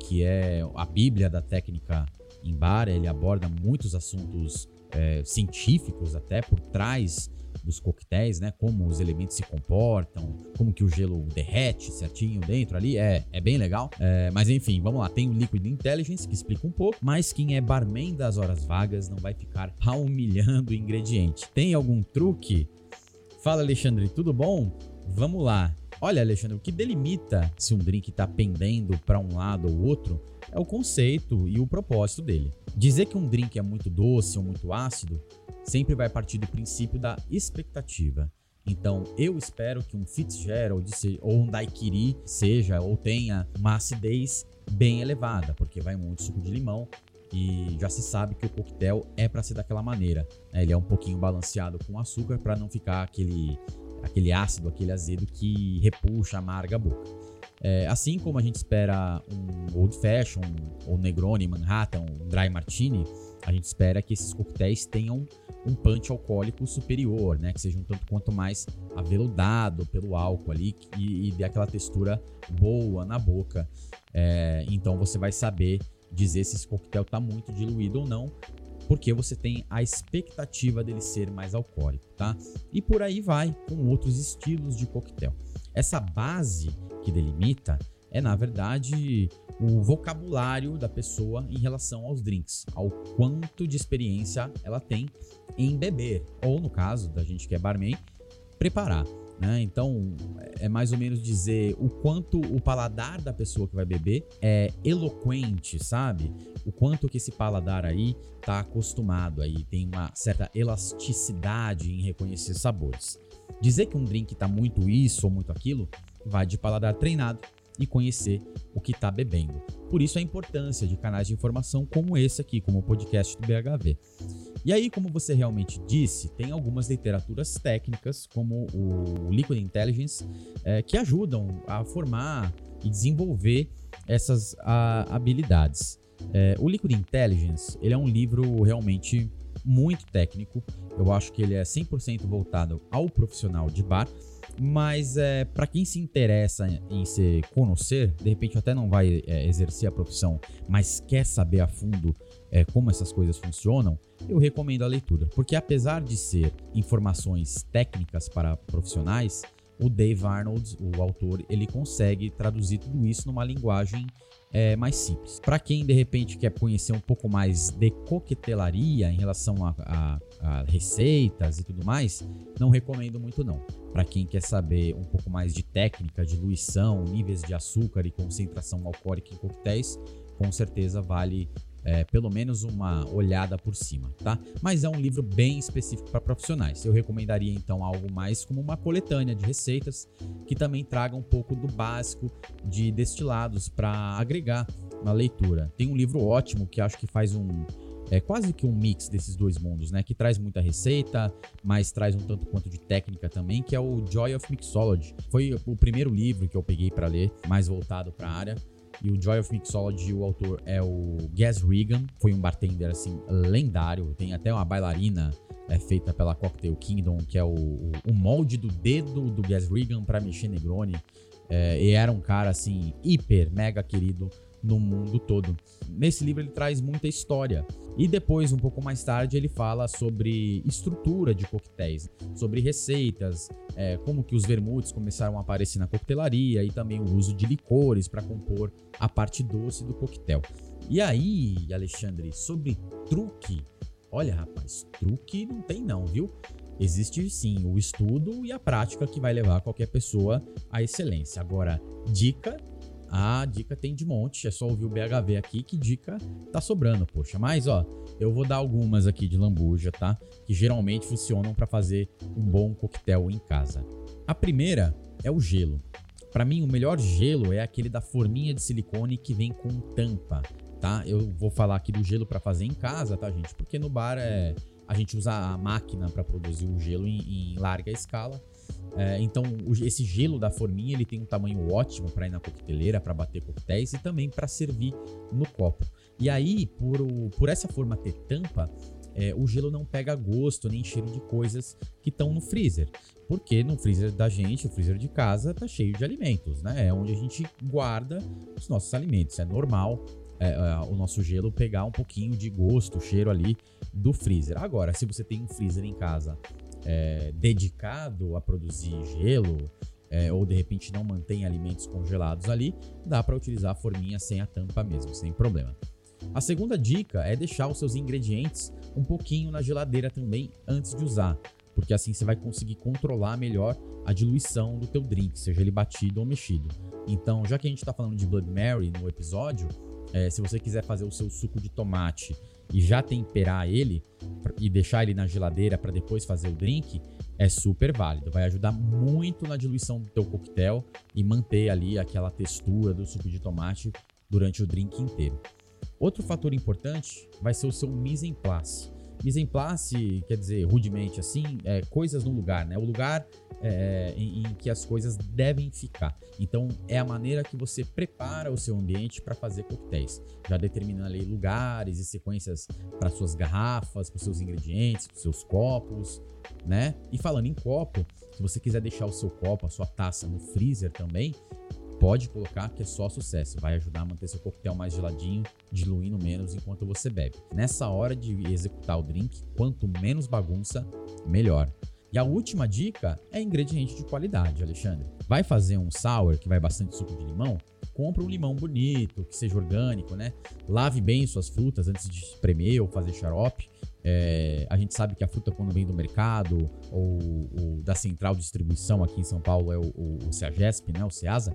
S10: que é a bíblia da técnica em bar. Ele aborda muitos assuntos é, científicos até por trás dos coquetéis, né? Como os elementos se comportam, como que o gelo derrete certinho dentro ali, é, é bem legal. É, mas enfim, vamos lá. Tem o Liquid Intelligence que explica um pouco, mas quem é barman das horas vagas não vai ficar humilhando o ingrediente. Tem algum truque? Fala, Alexandre, tudo bom? Vamos lá. Olha, Alexandre, o que delimita se um drink está pendendo para um lado ou outro é o conceito e o propósito dele. Dizer que um drink é muito doce ou muito ácido sempre vai partir do princípio da expectativa. Então, eu espero que um Fitzgerald ou um Daiquiri seja ou tenha uma acidez bem elevada, porque vai muito suco de limão e já se sabe que o coquetel é para ser daquela maneira. Né? Ele é um pouquinho balanceado com açúcar para não ficar aquele, aquele ácido, aquele azedo que repuxa, amarga a boca. É, assim como a gente espera um Old Fashion, ou Negroni, Manhattan, um Dry Martini, a gente espera que esses coquetéis tenham um punch alcoólico superior, né? Que seja um tanto quanto mais aveludado pelo álcool ali e, e dê aquela textura boa na boca. É, então você vai saber dizer se esse coquetel está muito diluído ou não, porque você tem a expectativa dele ser mais alcoólico, tá? E por aí vai com outros estilos de coquetel. Essa base que delimita é, na verdade, o vocabulário da pessoa em relação aos drinks, ao quanto de experiência ela tem em beber, ou no caso da gente que é barman, preparar. Né? Então, é mais ou menos dizer o quanto o paladar da pessoa que vai beber é eloquente, sabe? O quanto que esse paladar aí tá acostumado aí, tem uma certa elasticidade em reconhecer sabores. Dizer que um drink tá muito isso ou muito aquilo vai de paladar treinado e conhecer o que está bebendo. Por isso a importância de canais de informação como esse aqui, como o podcast do BHV. E aí, como você realmente disse, tem algumas literaturas técnicas, como o Liquid Intelligence, é, que ajudam a formar e desenvolver essas a, habilidades. É, o Liquid Intelligence ele é um livro realmente muito técnico. Eu acho que ele é 100% voltado ao profissional de bar, Mas é, para quem se interessa em se conhecer, de repente até não vai é, exercer a profissão, mas quer saber a fundo é, como essas coisas funcionam, eu recomendo a leitura. Porque apesar de ser informações técnicas para profissionais, o Dave Arnold, o autor, ele consegue traduzir tudo isso numa linguagem é, mais simples. Para quem de repente quer conhecer um pouco mais de coquetelaria em relação a, a, a receitas e tudo mais, não recomendo muito não. Para quem quer saber um pouco mais de técnica, diluição, níveis de açúcar e concentração alcoólica em coquetéis, com certeza vale é, pelo menos uma olhada por cima, tá? Mas é um livro bem específico para profissionais. Eu recomendaria então algo mais como uma coletânea de receitas que também traga um pouco do básico de destilados para agregar na leitura. Tem um livro ótimo que acho que faz um é quase que um mix desses dois mundos, né? Que traz muita receita, mas traz um tanto quanto de técnica também, que é o Joy of Mixology. Foi o primeiro livro que eu peguei para ler, mais voltado para a área. E o Joy of Mixology, o autor é o Gas Regan, foi um bartender assim lendário, tem até uma bailarina é feita pela Cocktail Kingdom, que é o, o molde do dedo do Gas Regan para mexer Negroni. É, e era um cara assim hiper mega querido no mundo todo. Nesse livro ele traz muita história. E depois, um pouco mais tarde, ele fala sobre estrutura de coquetéis, sobre receitas, é, como que os vermutes começaram a aparecer na coquetelaria e também o uso de licores para compor a parte doce do coquetel. E aí, Alexandre, sobre truque, olha rapaz, truque não tem não, viu? Existe sim o estudo e a prática que vai levar qualquer pessoa à excelência. Agora, dica a dica tem de monte, é só ouvir o BHV aqui que dica tá sobrando, poxa. Mas ó, eu vou dar algumas aqui de lambuja, tá? Que geralmente funcionam para fazer um bom coquetel em casa. A primeira é o gelo. Para mim, o melhor gelo é aquele da forminha de silicone que vem com tampa, tá? Eu vou falar aqui do gelo para fazer em casa, tá, gente? Porque no bar é a gente usa a máquina para produzir o gelo em, em larga escala é, então, esse gelo da forminha ele tem um tamanho ótimo para ir na coqueteleira, para bater coquetéis e também para servir no copo. E aí, por, o, por essa forma ter tampa, é, o gelo não pega gosto nem cheiro de coisas que estão no freezer. Porque no freezer da gente, o freezer de casa, tá cheio de alimentos, né? É onde a gente guarda os nossos alimentos. É normal é, é, o nosso gelo pegar um pouquinho de gosto, cheiro ali do freezer. Agora, se você tem um freezer em casa é, dedicado a produzir gelo, é, ou de repente não mantém alimentos congelados ali, dá para utilizar a forminha sem a tampa mesmo, sem problema. A segunda dica é deixar os seus ingredientes um pouquinho na geladeira também antes de usar, porque assim você vai conseguir controlar melhor a diluição do teu drink, seja ele batido ou mexido. Então, já que a gente está falando de Blood Mary no episódio, é, se você quiser fazer o seu suco de tomate e já temperar ele e deixar ele na geladeira para depois fazer o drink, é super válido. Vai ajudar muito na diluição do teu coquetel e manter ali aquela textura do suco de tomate durante o drink inteiro. Outro fator importante vai ser o seu mise en place. Mise en place quer dizer, rudemente assim, é, coisas no lugar, né? O lugar é, em, em, que as coisas devem ficar. Então, é a maneira que você prepara o seu ambiente para fazer coquetéis, já determinando ali lugares e sequências para suas garrafas, para seus ingredientes, para seus copos, né? E falando em copo, se você quiser deixar o seu copo, a sua taça no freezer também, pode colocar que é só sucesso. Vai ajudar a manter seu coquetel mais geladinho, diluindo menos enquanto você bebe. Nessa hora de executar o drink, quanto menos bagunça, melhor. E a última dica é ingrediente de qualidade, Alexandre. Vai fazer um sour que vai bastante suco de limão? Compra um limão bonito, que seja orgânico, né? Lave bem suas frutas antes de espremer ou fazer xarope. É, a gente sabe que a fruta, quando vem do mercado ou, ou da central de distribuição aqui em São Paulo, é o, o, o CEAGESP, né? O CEASA.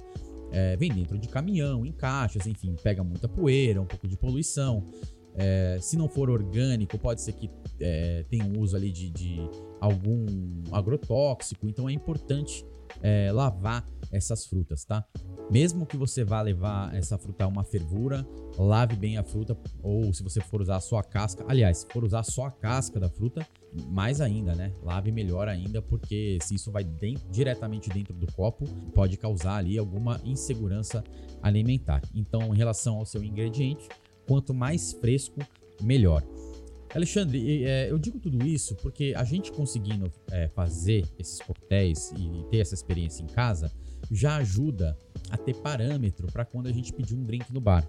S10: É, vem dentro de caminhão, em caixas, enfim, pega muita poeira, um pouco de poluição. É, se não for orgânico, pode ser que é, tenha um uso ali de, de algum agrotóxico, então é importante é, lavar essas frutas, tá? Mesmo que você vá levar essa fruta a uma fervura, lave bem a fruta, ou se você for usar só a casca, aliás, se for usar só a casca da fruta, mais ainda, né? Lave melhor ainda, porque se isso vai dentro, diretamente dentro do copo, pode causar ali alguma insegurança alimentar. Então, em relação ao seu ingrediente, Quanto mais fresco, melhor. Alexandre, é, eu digo tudo isso porque a gente conseguindo é, fazer esses coquetéis e ter essa experiência em casa já ajuda a ter parâmetro para quando a gente pedir um drink no bar.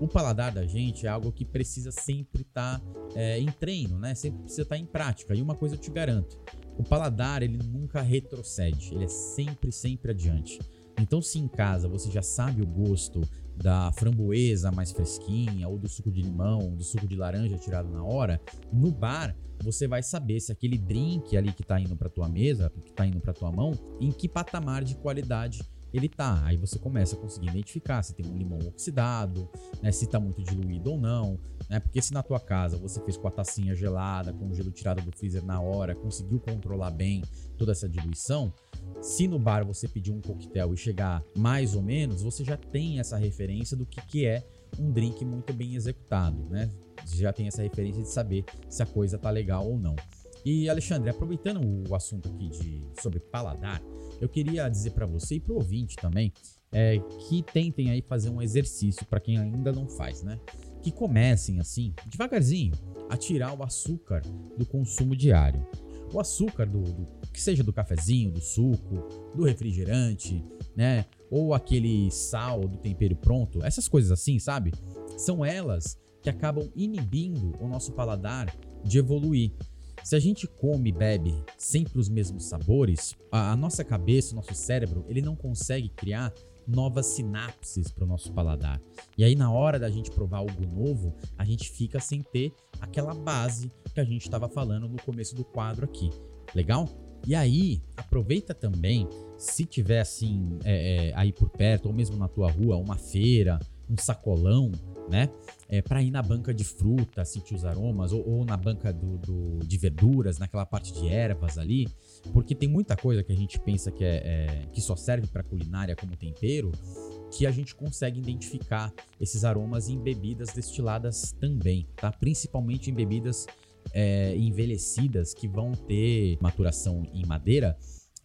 S10: O paladar da gente é algo que precisa sempre estar tá, é, em treino, né? Sempre precisa estar tá em prática. E uma coisa eu te garanto: o paladar ele nunca retrocede, ele é sempre, sempre adiante. Então, se em casa você já sabe o gosto da framboesa mais fresquinha, ou do suco de limão, do suco de laranja tirado na hora, no bar você vai saber se aquele drink ali que tá indo para tua mesa, que tá indo para tua mão, em que patamar de qualidade ele tá. Aí você começa a conseguir identificar se tem um limão oxidado, né, se tá muito diluído ou não, né? Porque se na tua casa você fez com a tacinha gelada, com o gelo tirado do freezer na hora, conseguiu controlar bem toda essa diluição, se no bar você pedir um coquetel e chegar mais ou menos, você já tem essa referência do que, que é um drink muito bem executado, né? Você já tem essa referência de saber se a coisa tá legal ou não. E Alexandre, aproveitando o assunto aqui de sobre paladar, eu queria dizer para você e para o ouvinte também é, que tentem aí fazer um exercício para quem ainda não faz, né? Que comecem assim, devagarzinho, a tirar o açúcar do consumo diário. O açúcar do, do que seja do cafezinho, do suco, do refrigerante, né? Ou aquele sal do tempero pronto, essas coisas assim, sabe? São elas que acabam inibindo o nosso paladar de evoluir. Se a gente come e bebe sempre os mesmos sabores, a, a nossa cabeça, o nosso cérebro, ele não consegue criar novas sinapses para o nosso paladar. E aí, na hora da gente provar algo novo, a gente fica sem ter aquela base que a gente estava falando no começo do quadro aqui. Legal? E aí, aproveita também, se tiver assim, é, é, aí por perto, ou mesmo na tua rua, uma feira, um sacolão, né? É, para ir na banca de fruta, sentir os aromas, ou, ou na banca do, do, de verduras, naquela parte de ervas ali, porque tem muita coisa que a gente pensa que, é, é que só serve para culinária como tempero, que a gente consegue identificar esses aromas em bebidas destiladas também, tá? Principalmente em bebidas é, envelhecidas que vão ter maturação em madeira,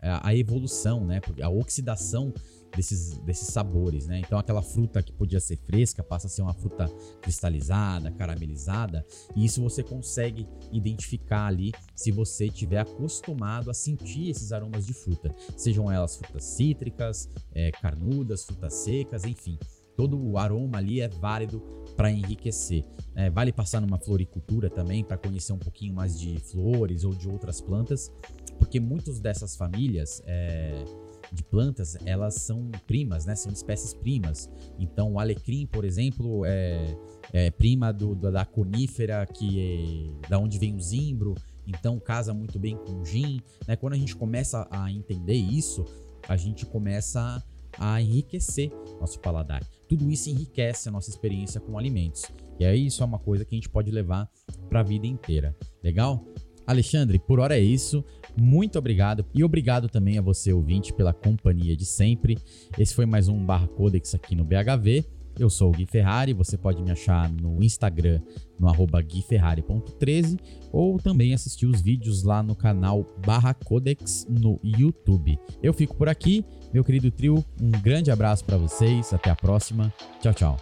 S10: é, a evolução, né? A oxidação desses, desses sabores, né? Então aquela fruta que podia ser fresca passa a ser uma fruta cristalizada, caramelizada, e isso você consegue identificar ali se você tiver acostumado a sentir esses aromas de fruta, sejam elas frutas cítricas, é, carnudas, frutas secas, enfim. Todo o aroma ali é válido para enriquecer. É, vale passar numa floricultura também para conhecer um pouquinho mais de flores ou de outras plantas, porque muitas dessas famílias é, de plantas, elas são primas, né? São espécies primas. Então, o alecrim, por exemplo, é, é prima do, da conífera que é, da onde vem o zimbro. Então, casa muito bem com o gin. Né? Quando a gente começa a entender isso, a gente começa a enriquecer nosso paladar. Tudo isso enriquece a nossa experiência com alimentos. E aí isso é uma coisa que a gente pode levar para a vida inteira. Legal? Alexandre, por hora é isso. Muito obrigado e obrigado também a você, ouvinte, pela companhia de sempre. Esse foi mais um Barra Codex aqui no BHV. Eu sou o Gui Ferrari, você pode me achar no Instagram no arroba guiferrari.13 ou também assistir os vídeos lá no canal Barra Codex no YouTube. Eu fico por aqui, meu querido trio, um grande abraço para vocês, até a próxima, tchau, tchau.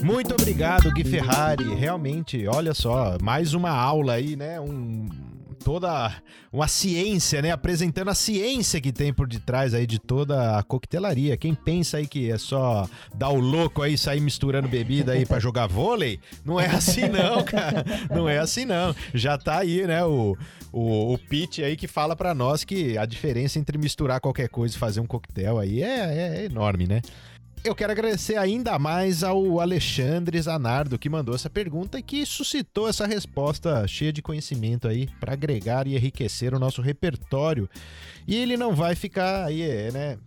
S1: Muito obrigado, Gui Ferrari. Realmente, olha só, mais uma aula aí, né? Um, toda uma ciência, né? Apresentando a ciência que tem por detrás aí de toda a coquetelaria. Quem pensa aí que é só dar o louco aí, sair misturando bebida aí para jogar vôlei, não é assim não, cara. Não é assim não. Já tá aí, né, o, o, o pitch aí que fala para nós que a diferença entre misturar qualquer coisa e fazer um coquetel aí é, é, é enorme, né? Eu quero agradecer ainda mais ao Alexandre Zanardo que mandou essa pergunta e que suscitou essa resposta cheia de conhecimento aí para agregar e enriquecer o nosso repertório. E ele não vai ficar aí, é, né,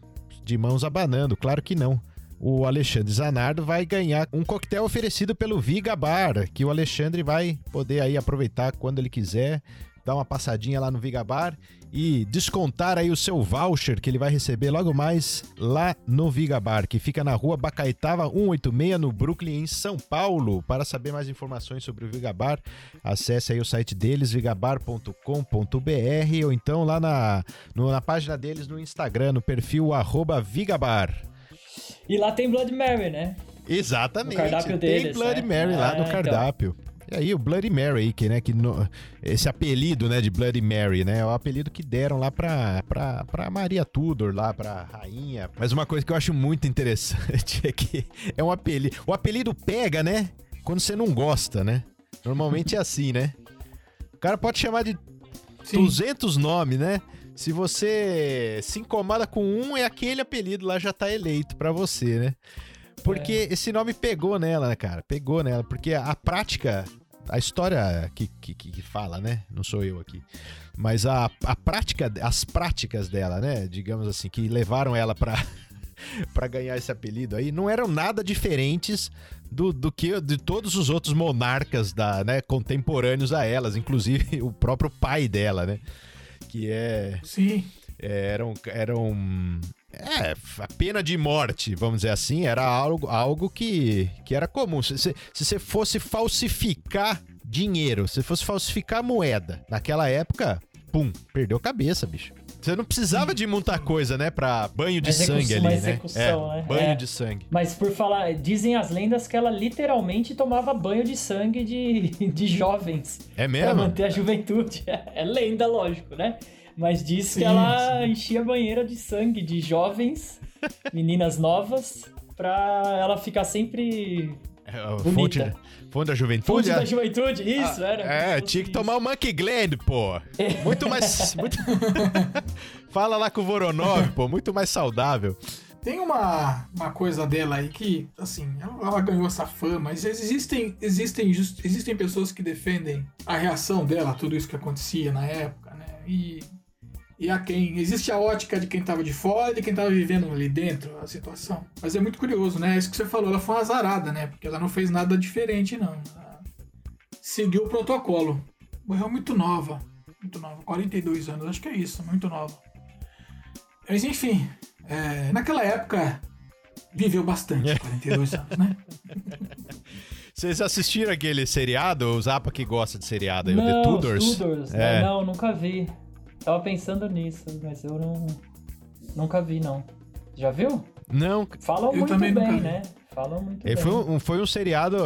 S1: de mãos abanando, claro que não. O Alexandre Zanardo vai ganhar um coquetel oferecido pelo Viga Bar, que o Alexandre vai poder aí aproveitar quando ele quiser dar uma passadinha lá no Vigabar e descontar aí o seu voucher que ele vai receber logo mais lá no Vigabar, que fica na rua Bacaitava 186, no Brooklyn, em São Paulo. Para saber mais informações sobre o Vigabar, acesse aí o site deles, vigabar.com.br, ou então lá na, no- na página deles no Instagram, no perfil arroba Vigabar.
S2: E lá tem Blood Mary, né?
S1: Exatamente.
S2: No cardápio
S1: Tem
S2: deles,
S1: Bloody
S2: né?
S1: Mary lá
S2: Ah,
S1: no
S2: então.
S1: E aí, o Bloody Mary que, né, que no- esse apelido, né, de Bloody Mary, né, é o apelido que deram lá pra, pra, pra Maria Tudor, lá pra rainha. Mas uma coisa que eu acho muito interessante é que é um apelido. O apelido pega, né, quando você não gosta, né? Normalmente é assim, né? O cara pode chamar de 200 nomes, né? Se você se incomoda com um, é aquele apelido lá já tá eleito pra você, né? Porque esse nome pegou nela, né, cara? Pegou nela. Porque a, a prática, a história que, que, que fala, né? Não sou eu aqui. Mas a, a prática, as práticas dela, né? Digamos assim, que levaram ela pra, pra ganhar esse apelido aí, não eram nada diferentes do, do que de todos os outros monarcas da, né, contemporâneos a elas, inclusive o próprio pai dela, né? Que é.
S3: Sim.
S1: Eram. eram é, a pena de morte, vamos dizer assim, era algo, algo que, que era comum. Se, se, se você fosse falsificar dinheiro, se fosse falsificar moeda, naquela época, pum, perdeu a cabeça, bicho. Você não precisava de muita coisa, né, pra banho de
S2: Execução-
S1: sangue ali, né?
S2: execução,
S1: É,
S2: né?
S1: banho
S2: É.
S1: de sangue.
S2: Mas por falar, dizem as lendas que ela literalmente tomava banho de sangue de, de jovens.
S1: É
S2: Pra
S1: mesmo?
S2: manter a juventude. É lenda, lógico, né? Mas diz que ela
S3: sim.
S2: enchia a banheira de sangue de jovens, meninas novas, pra ela ficar sempre
S1: É, a
S2: Bonita.
S1: fonte, fonte da juventude?
S2: fonte
S1: é?
S2: da juventude. Isso,
S1: Ah,
S2: era.
S1: É, tinha que tomar o Monkey Gland, pô. Muito mais. muito- Fala lá com o Voronov, pô. Muito mais saudável.
S3: Tem uma, uma coisa dela aí que, assim, ela, ela ganhou essa fama, mas existem, existem, just- existem pessoas que defendem a reação dela, a tudo isso que acontecia na época, né? E, e a quem. Existe a ótica de quem tava de fora e de quem tava vivendo ali dentro a situação. Mas é muito curioso, né? Isso que você falou, ela foi uma azarada, né? Porque ela não fez nada diferente, não. Ela seguiu o protocolo. Morreu muito nova. Muito nova. 42 anos, acho que é isso, muito nova. Mas enfim, é, naquela época viveu bastante, 42 anos, né?
S1: Vocês assistiram aquele seriado? O Zapa que gosta de seriado aí, o
S2: não,
S1: The Tudors?
S2: Tudors,
S1: É.
S2: né? Não, nunca vi. Tava pensando nisso, mas eu não. Nunca vi, não. Já viu?
S1: Não.
S2: Falam
S3: Eu
S2: muito bem, né? Falam muito
S1: Ele
S2: bem.
S1: foi um, foi um seriado,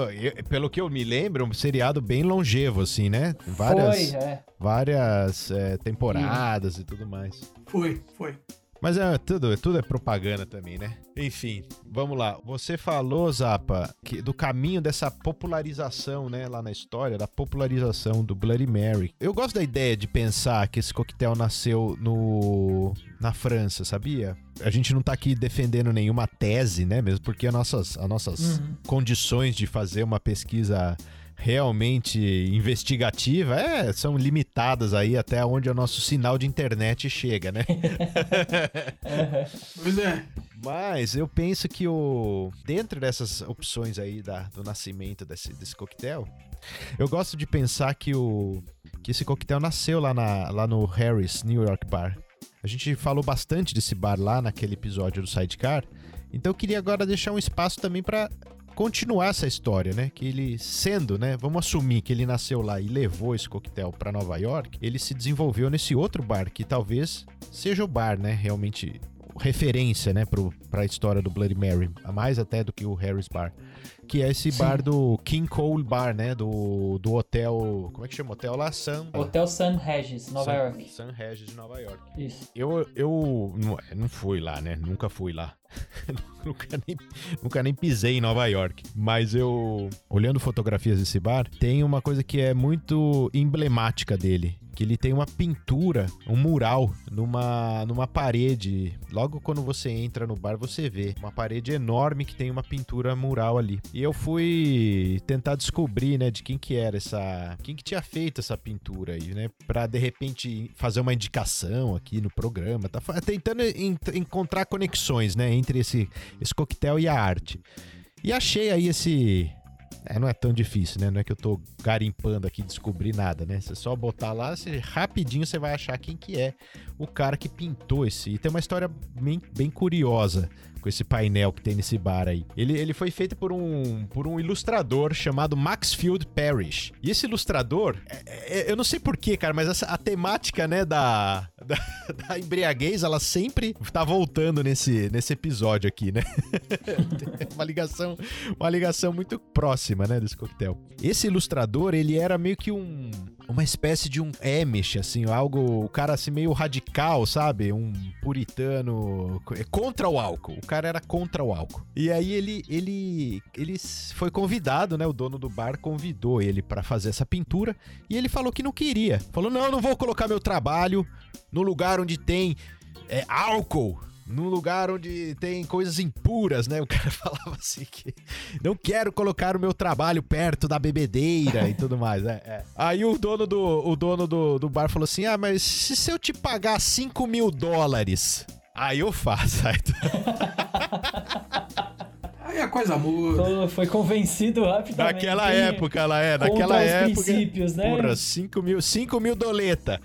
S1: pelo que eu me lembro, um seriado bem longevo, assim, né? Várias,
S2: Foi, é.
S1: várias é, temporadas e tudo mais.
S3: Foi, foi.
S1: Mas é tudo, tudo é propaganda também, né? Enfim, vamos lá. Você falou, Zapa, que do caminho dessa popularização, né, lá na história, da popularização do Bloody Mary. Eu gosto da ideia de pensar que esse coquetel nasceu no na França, sabia? A gente não tá aqui defendendo nenhuma tese, né, mesmo porque as nossas, as nossas
S2: Uhum.
S1: condições de fazer uma pesquisa realmente investigativa é, são limitadas aí até onde o nosso sinal de internet chega, né?
S3: Pois é.
S1: Mas eu penso que o dentro dessas opções aí da, do nascimento desse, desse coquetel, eu gosto de pensar que o que esse coquetel nasceu lá, na, lá no Harris New York Bar. A gente falou bastante desse bar lá naquele episódio do Sidecar, então eu queria agora deixar um espaço também para continuar essa história, né? Que ele sendo, né? Vamos assumir que ele nasceu lá e levou esse coquetel para Nova York, ele se desenvolveu nesse outro bar que talvez seja o bar, né? Realmente referência, né, pro, pra história do Bloody Mary, a mais até do que o Harris Bar, que é esse
S2: Sim.
S1: bar do King Cole Bar, né, do, do hotel, como é que chama hotel lá? Sun,
S2: Hotel San Regis, Nova
S1: Sun,
S2: York.
S1: Sun Regis de Nova York.
S2: Isso.
S1: Eu, eu não, não fui lá, né? Nunca fui lá. nunca, nem, nunca nem pisei em Nova York. Mas eu, olhando fotografias desse bar, tem uma coisa que é muito emblemática dele. Que ele tem uma pintura, um mural, numa, numa parede. Logo quando você entra no bar, você vê uma parede enorme que tem uma pintura mural ali. E eu fui tentar descobrir, né, de quem que era essa. Quem que tinha feito essa pintura aí, né? Pra de repente fazer uma indicação aqui no programa. Tá tentando en- encontrar conexões, né, entre esse, esse coquetel e a arte. E achei aí esse É, não é tão difícil, né? Não é que eu tô garimpando aqui descobrir nada, né? Você só botar lá, você, rapidinho você vai achar quem que é o cara que pintou esse. E tem uma história bem, bem curiosa com esse painel que tem nesse bar aí. Ele, ele foi feito por um, por um ilustrador chamado Maxfield Parrish. E esse ilustrador, é, é, eu não sei porquê, cara, mas essa, a temática, né, da, da, da embriaguez, ela sempre tá voltando nesse, nesse episódio aqui, né? uma ligação, uma ligação muito próxima, né, desse coquetel. Esse ilustrador, ele era meio que um uma espécie de um Amish, assim, algo, o cara assim meio radical, sabe? Um puritano é contra o álcool. O cara era contra o álcool. E aí ele ele ele foi convidado, né? O dono do bar convidou ele para fazer essa pintura e ele falou que não queria. Falou: "Não, não vou colocar meu trabalho no lugar onde tem é, álcool num lugar onde tem coisas impuras, né? O cara falava assim que não quero colocar o meu trabalho perto da bebedeira e tudo mais, né? É. Aí o dono, do, o dono do, do bar falou assim: Ah, mas se eu te pagar 5 mil dólares, aí eu faço. Aí
S3: a coisa muda.
S2: Foi convencido rapidamente.
S1: Naquela época, ela é. Naquela época.
S2: princípios, né?
S1: Porra, 5 mil, 5 mil doleta.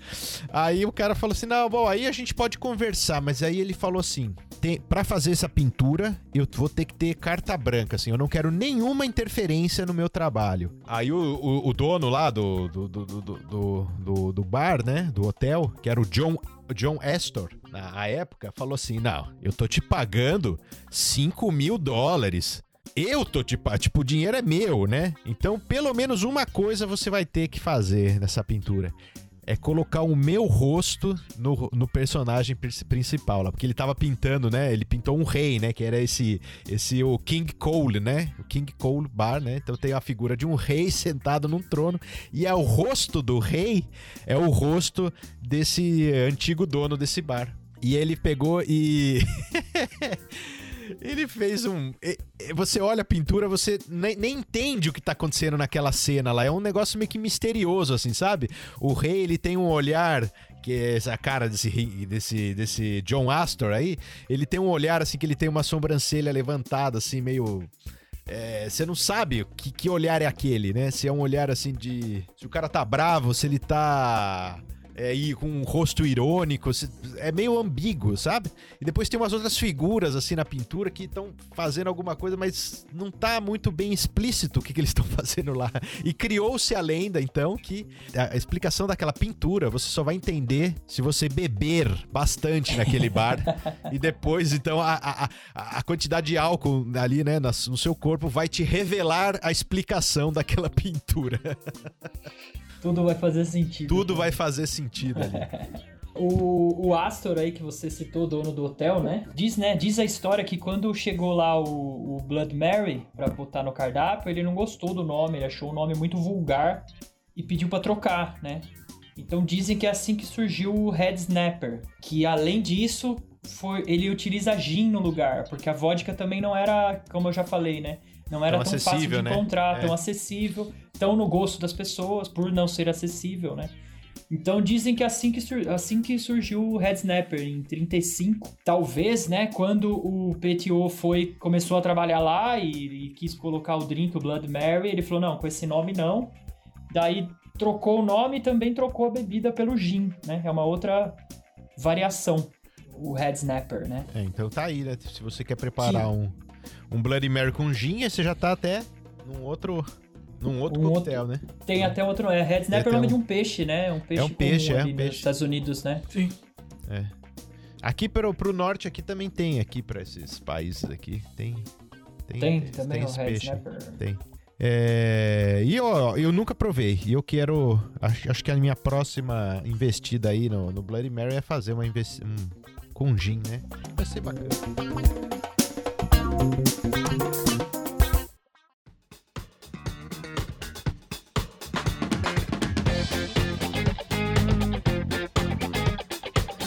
S1: Aí o cara falou assim: não, bom, aí a gente pode conversar. Mas aí ele falou assim: tem, pra fazer essa pintura, eu vou ter que ter carta branca, assim. Eu não quero nenhuma interferência no meu trabalho. Aí o, o, o dono lá do do, do, do, do, do bar, né? Do hotel, que era o John John Astor, na época, falou assim: Não, eu tô te pagando 5 mil dólares. Eu tô te pagando, tipo, o dinheiro é meu, né? Então, pelo menos uma coisa você vai ter que fazer nessa pintura é colocar o meu rosto no, no personagem principal lá, porque ele tava pintando, né? Ele pintou um rei, né? Que era esse, esse o King Cole, né? O King Cole Bar, né? Então tem a figura de um rei sentado num trono e é o rosto do rei é o rosto desse antigo dono desse bar. E ele pegou e Ele fez um. Você olha a pintura, você nem, entende o que tá acontecendo naquela cena lá. É um negócio meio que misterioso, assim, sabe? O rei, ele tem um olhar que é essa cara desse, desse, desse John Astor aí, ele tem um olhar assim que ele tem uma sobrancelha levantada, assim, meio. É, você não sabe que, que olhar é aquele, né? Se é um olhar assim de. Se o cara tá bravo, se ele tá é, e com um rosto irônico, é meio ambíguo, sabe? E depois tem umas outras figuras assim na pintura que estão fazendo alguma coisa, mas não tá muito bem explícito o que, que eles estão fazendo lá. E criou-se a lenda, então, que a explicação daquela pintura você só vai entender se você beber bastante naquele bar. e depois, então, a, a, a quantidade de álcool ali, né, no seu corpo vai te revelar a explicação daquela pintura.
S2: Tudo vai fazer sentido.
S1: Tudo vai fazer sentido ali.
S2: O, o Astor aí que você citou, dono do hotel, né? Diz, né? Diz a história que quando chegou lá o, o Blood Mary para botar no cardápio, ele não gostou do nome, ele achou o nome muito vulgar e pediu para trocar, né? Então dizem que é assim que surgiu o Head Snapper, que além disso, foi, ele utiliza gin no lugar, porque a vodka também não era, como eu já falei, né? Não era tão, tão fácil de né? encontrar, é. tão acessível, tão no gosto das pessoas, por não ser acessível, né? Então dizem que assim que, assim que surgiu o Red Snapper, em 35, talvez, né, quando o PTO foi, começou a trabalhar lá e, e, quis colocar o drink, o Blood Mary, ele falou, não, com esse nome não. Daí trocou o nome e também trocou a bebida pelo gin, né? É uma outra variação, o Red Snapper, né?
S1: É, então tá aí, né? Se você quer preparar que... um um Bloody Mary com gin, aí você já tá até num outro num outro um coquetel, outro, né?
S2: Tem até outro, é, Red Snapper é o nome um... de um peixe, né? Um peixe
S1: é um peixe, é um peixe. nos
S2: Estados Unidos, né?
S3: Sim.
S1: É. Aqui pro, pro norte aqui também tem, aqui para esses países aqui, tem
S2: tem, tem também tem esse peixe. Snapper.
S1: Tem. É, e ó, eu nunca provei. E eu quero. Acho, acho, que a minha próxima investida aí no, no Bloody Mary é fazer uma investida. Um, com gin, né? Vai ser bacana.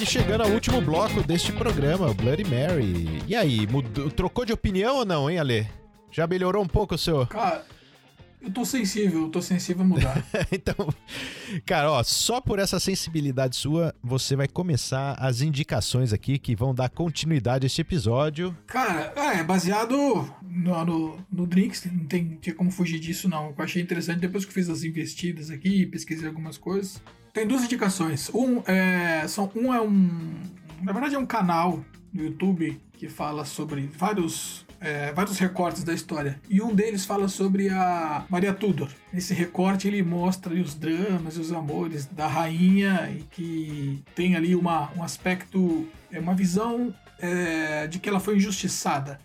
S1: E chegando ao último bloco deste programa, Bloody Mary. E aí, mudou, trocou de opinião ou não, hein, Ale? Já melhorou um pouco o seu.
S3: Cara, Eu tô sensível, eu tô sensível a mudar.
S1: então, cara, ó, só por essa sensibilidade sua, você vai começar as indicações aqui que vão dar continuidade a este episódio.
S3: Cara, é baseado no, no, no Drinks, não tem, tinha como fugir disso, não. Eu achei interessante depois que eu fiz as investidas aqui, pesquisei algumas coisas. Tem duas indicações. Um é, são, um é um. Na verdade, é um canal no YouTube que fala sobre vários é, vários recortes da história. E um deles fala sobre a Maria Tudor. Nesse recorte ele mostra ali, os dramas e os amores da rainha e que tem ali uma, um aspecto, é, uma visão é, de que ela foi injustiçada.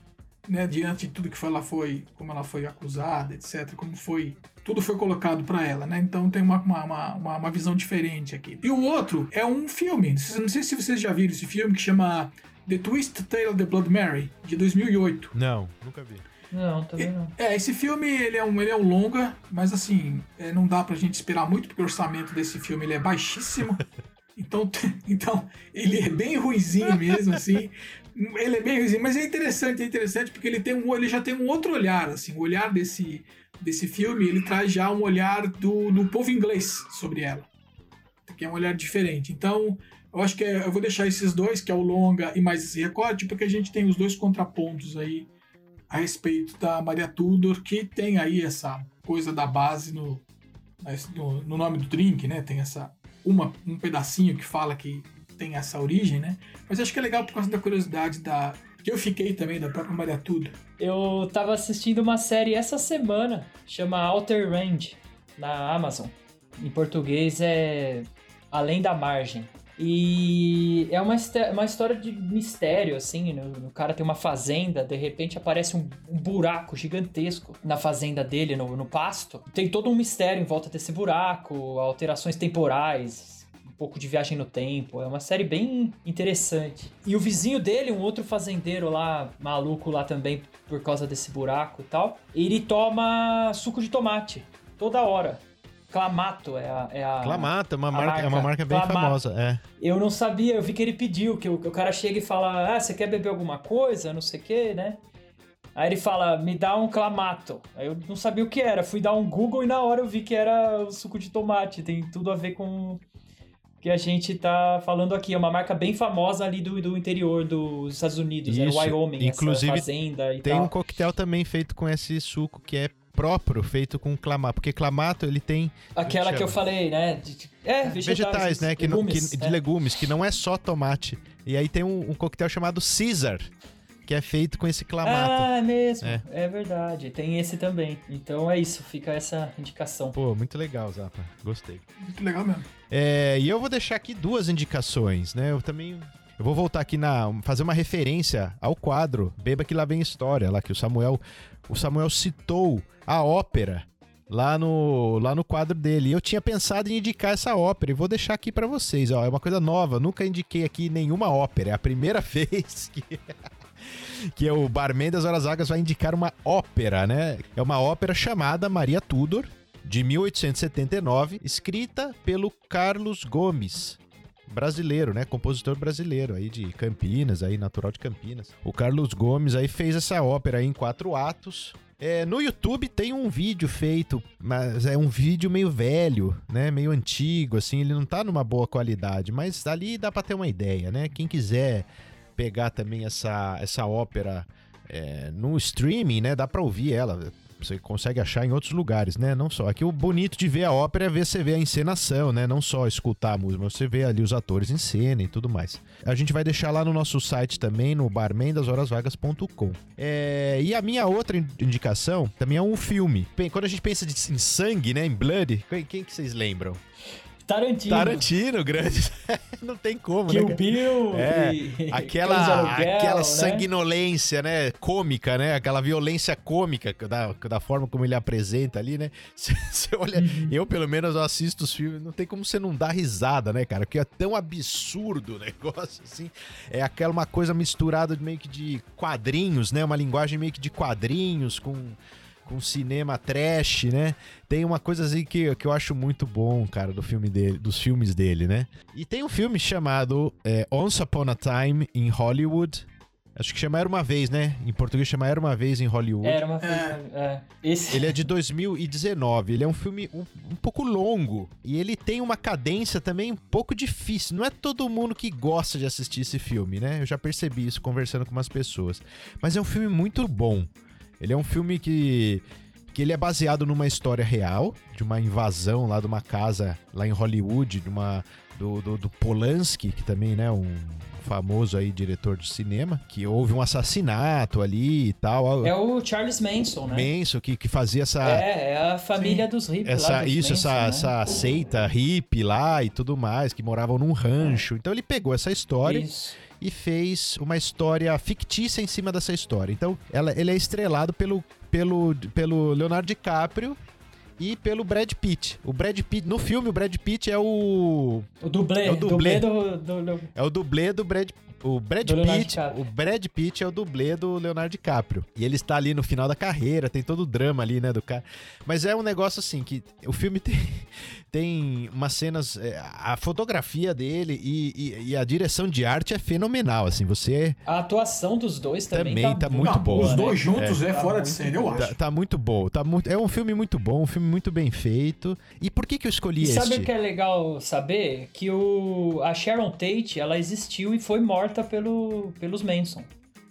S3: Né, diante de tudo que ela foi, como ela foi acusada, etc, como foi tudo foi colocado para ela, né? Então tem uma, uma, uma, uma, visão diferente aqui. E o outro é um filme, não sei se vocês já viram esse filme que chama The Twist Tale of the Blood Mary, de 2008.
S1: Não, nunca vi.
S2: Não, também não.
S3: É, esse filme ele é um, ele é um longa, mas assim, é, não dá pra gente esperar muito, porque o orçamento desse filme ele é baixíssimo. Então, então ele é bem ruizinho mesmo, assim. Ele é bem ruizinho, mas é interessante, é interessante porque ele, tem um, ele já tem um outro olhar, assim. O olhar desse, desse filme, ele traz já um olhar do, do povo inglês sobre ela. Que é um olhar diferente. Então, eu acho que é, eu vou deixar esses dois, que é o longa e mais esse recorte, porque a gente tem os dois contrapontos aí a respeito da Maria Tudor, que tem aí essa coisa da base no, no, no nome do drink, né? Tem essa uma, um pedacinho que fala que tem essa origem, né? Mas acho que é legal por causa da curiosidade da que eu fiquei também da própria Maria Tudor.
S2: Eu tava assistindo uma série essa semana, chama Outer Range, na Amazon. Em português é Além da Margem. E é uma, uma história de mistério, assim. Né? O cara tem uma fazenda, de repente aparece um, um buraco gigantesco na fazenda dele, no, no, pasto. Tem todo um mistério em volta desse buraco, alterações temporais, pouco de viagem no tempo. É uma série bem interessante. E o vizinho dele, um outro fazendeiro lá, maluco lá também, por causa desse buraco e tal, ele toma suco de tomate toda hora. Clamato é a. É a
S1: Clamato, é uma, marca, marca, é uma marca bem Clamato. famosa. É.
S2: Eu não sabia, eu vi que ele pediu, que o, que o cara chega e fala: Ah, você quer beber alguma coisa? Não sei o quê, né? Aí ele fala, me dá um clamato. Aí eu não sabia o que era. Fui dar um Google e na hora eu vi que era o suco de tomate. Tem tudo a ver com que a gente tá falando aqui. É uma marca bem famosa ali do, do interior dos Estados Unidos. Isso. É Wyoming,
S1: Inclusive,
S2: fazenda e
S1: tem
S2: tal.
S1: um coquetel também feito com esse suco que é próprio feito com clamato, porque clamato ele tem
S2: aquela que, que eu falei, né? De,
S1: é, vegetais, vegetais né? Que legumes, que, de é. legumes, que não é só tomate. E aí tem um, um coquetel chamado Caesar, que é feito com esse clamato.
S2: Ah, é mesmo. É. é. verdade. Tem esse também. Então é isso, fica essa indicação.
S1: Pô, muito legal, Zapa. Gostei.
S3: Muito legal mesmo.
S1: É, e eu vou deixar aqui duas indicações, né? Eu também. Eu vou voltar aqui na. fazer uma referência ao quadro Beba que lá vem história, lá que o Samuel. O Samuel citou a ópera lá no, lá no quadro dele. E eu tinha pensado em indicar essa ópera e vou deixar aqui para vocês. Ó, é uma coisa nova, nunca indiquei aqui nenhuma ópera. É a primeira vez que. que o Barman das Horas Vagas vai indicar uma ópera, né? É uma ópera chamada Maria Tudor, de 1879, escrita pelo Carlos Gomes, brasileiro, né? Compositor brasileiro aí de Campinas, aí natural de Campinas. O Carlos Gomes aí fez essa ópera aí em quatro atos. É, no YouTube tem um vídeo feito, mas é um vídeo meio velho, né? Meio antigo, assim, ele não tá numa boa qualidade, mas ali dá pra ter uma ideia, né? Quem quiser pegar também essa, essa ópera é, no streaming, né? Dá pra ouvir ela você consegue achar em outros lugares, né? Não só. Aqui o bonito de ver a ópera é ver você ver a encenação, né? Não só escutar a música, mas você vê ali os atores em cena e tudo mais. A gente vai deixar lá no nosso site também, no barmendashorasvagas.com. É, e a minha outra indicação também é um filme. Quando a gente pensa em sangue, né? Em blood, quem, quem que vocês lembram?
S2: Tarantino.
S1: Tarantino, grande. não tem como,
S2: Kill
S1: né?
S2: Bill
S1: é, aquela, aluguel, aquela né? sanguinolência, né? Cômica, né? Aquela violência cômica da, da forma como ele apresenta ali, né? Você olha, uhum. eu pelo menos assisto os filmes, não tem como você não dar risada, né, cara? Porque é tão absurdo o negócio, assim. É aquela uma coisa misturada meio que de quadrinhos, né? Uma linguagem meio que de quadrinhos com com cinema trash, né? Tem uma coisa assim que, que eu acho muito bom, cara, do filme dele, dos filmes dele, né? E tem um filme chamado é, Once Upon a Time in Hollywood, Acho que chama Era Uma Vez, né? Em português chama Era Uma Vez em Hollywood.
S2: Era uma vez. É. Esse...
S1: Ele é de 2019. Ele é um filme um, um, pouco longo. E ele tem uma cadência também um pouco difícil. Não é todo mundo que gosta de assistir esse filme, né? Eu já percebi isso conversando com umas pessoas. Mas é um filme muito bom. Ele é um filme que. Que ele é baseado numa história real, de uma invasão lá de uma casa lá em Hollywood, de uma, do, do, do Polanski, que também, né, um famoso aí diretor de cinema, que houve um assassinato ali e tal.
S2: É o Charles Manson, né?
S1: Manson, que, que fazia essa...
S2: É, é a família Sim. dos hippies
S1: essa,
S2: lá.
S1: Isso,
S2: Manson,
S1: essa,
S2: né?
S1: essa seita hippie lá e tudo mais, que moravam num rancho. Então ele pegou essa história...
S2: Isso
S1: e fez uma história fictícia em cima dessa história. Então, ela, ele é estrelado pelo, pelo, pelo Leonardo DiCaprio e pelo Brad Pitt. O Brad Pitt, no filme, o Brad Pitt é o.
S2: O dublê.
S1: É o dublê.
S2: dublê do, do,
S1: É o dublê do Brad o Brad Pitt, o Brad Pitt é o dublê do Leonardo DiCaprio. E ele está ali no final da carreira, tem todo o drama ali, né, do cara. Mas é um negócio assim que o filme tem, tem umas cenas, é, a fotografia dele e, e- e a direção de arte é fenomenal, assim, você
S2: A atuação dos dois também,
S1: Também tá muito
S3: Não,
S1: boa,
S3: Os
S1: né?
S3: dois juntos é,
S2: Tá
S3: fora de
S2: muito
S3: série, eu
S2: bom.
S3: acho.
S1: tá, tá muito bom, tá muito, é um filme muito bom, um filme muito bem feito. E por que que eu escolhi
S2: E
S1: este?
S2: sabe o que é legal saber? Que o, a Sharon Tate, ela existiu e foi morta pelo, pelos Manson.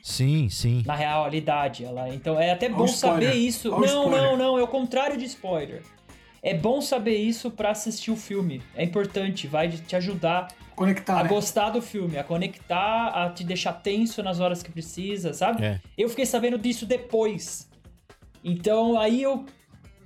S1: Sim, sim.
S2: Na realidade, ela. Então é até bom saber isso.
S3: Olha
S2: não, não, não, é o contrário de spoiler. É bom saber isso pra assistir o filme. É importante, vai te ajudar
S3: Conectar,
S2: a
S3: né?
S2: gostar do filme, a conectar, a te deixar tenso nas horas que precisa, sabe?
S1: É.
S2: Eu fiquei sabendo disso depois. Então aí eu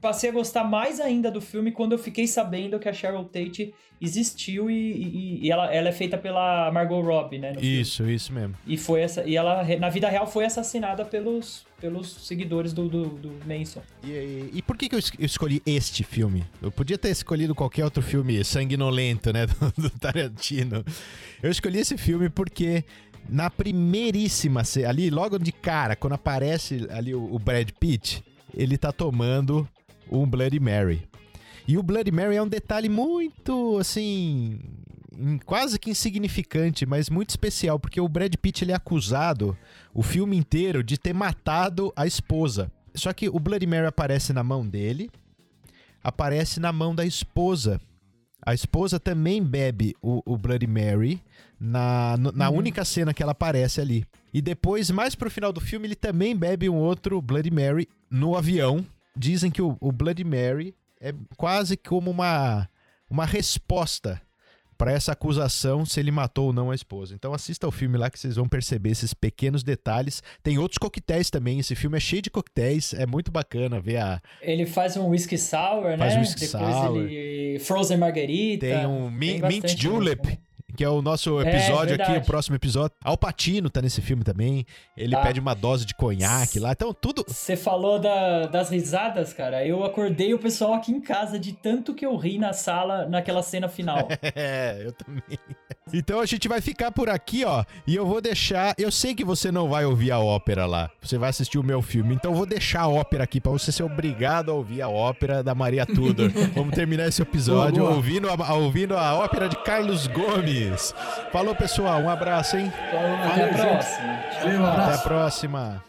S2: passei a gostar mais ainda do filme quando eu fiquei sabendo que a Cheryl Tate existiu e, e- e ela, ela é feita pela Margot Robbie, né? no filme.
S1: Isso, isso mesmo.
S2: E foi essa, e ela na vida real foi assassinada pelos, pelos seguidores do, do, do Manson.
S1: E, e- por que, que eu es- eu escolhi este filme? Eu podia ter escolhido qualquer outro filme sanguinolento, né? Do, do Tarantino. Eu escolhi esse filme porque na primeiríssima, ali logo de cara, quando aparece ali o, o Brad Pitt, ele tá tomando um Bloody Mary. E o Bloody Mary é um detalhe muito, assim, quase que insignificante, mas muito especial, porque o Brad Pitt ele é acusado o filme inteiro de ter matado a esposa. Só que o Bloody Mary aparece na mão dele, aparece na mão da esposa. A esposa também bebe o, o Bloody Mary na, na única cena que ela aparece ali. E depois, mais pro final do filme, ele também bebe um outro Bloody Mary no avião. Dizem que o, o Bloody Mary é quase como uma, uma resposta para essa acusação se ele matou ou não a esposa. Então assista o filme lá que vocês vão perceber esses pequenos detalhes. Tem outros coquetéis também. Esse filme é cheio de coquetéis. É muito bacana ver a.
S2: Ele faz um whisky sour,
S1: Faz
S2: né?
S1: um whisky
S2: Depois
S1: sour.
S2: ele frozen margarita.
S1: Tem um
S2: bastante
S1: Mint Julep. Que é o nosso
S2: É,
S1: episódio aqui,
S2: verdade.
S1: o próximo episódio. Al Pacino tá nesse filme também. Ele
S2: Tá.
S1: pede uma dose de conhaque lá. Então, tudo.
S2: Você falou da- das risadas, cara. Eu acordei o pessoal aqui em casa de tanto que eu ri na sala naquela cena final.
S1: É, eu também. Então a gente vai ficar por aqui, ó. E eu vou deixar. Eu sei que você não vai ouvir a ópera lá. Você vai assistir o meu filme. Então eu vou deixar a ópera aqui pra você ser obrigado a ouvir a ópera da Maria Tudor. Vamos terminar esse episódio
S3: Boa, boa.
S1: ouvindo a, ouvindo a ópera de Carlos Gomes. Falou, pessoal. Um abraço, hein?
S2: Até a próxima.
S1: Até a próxima.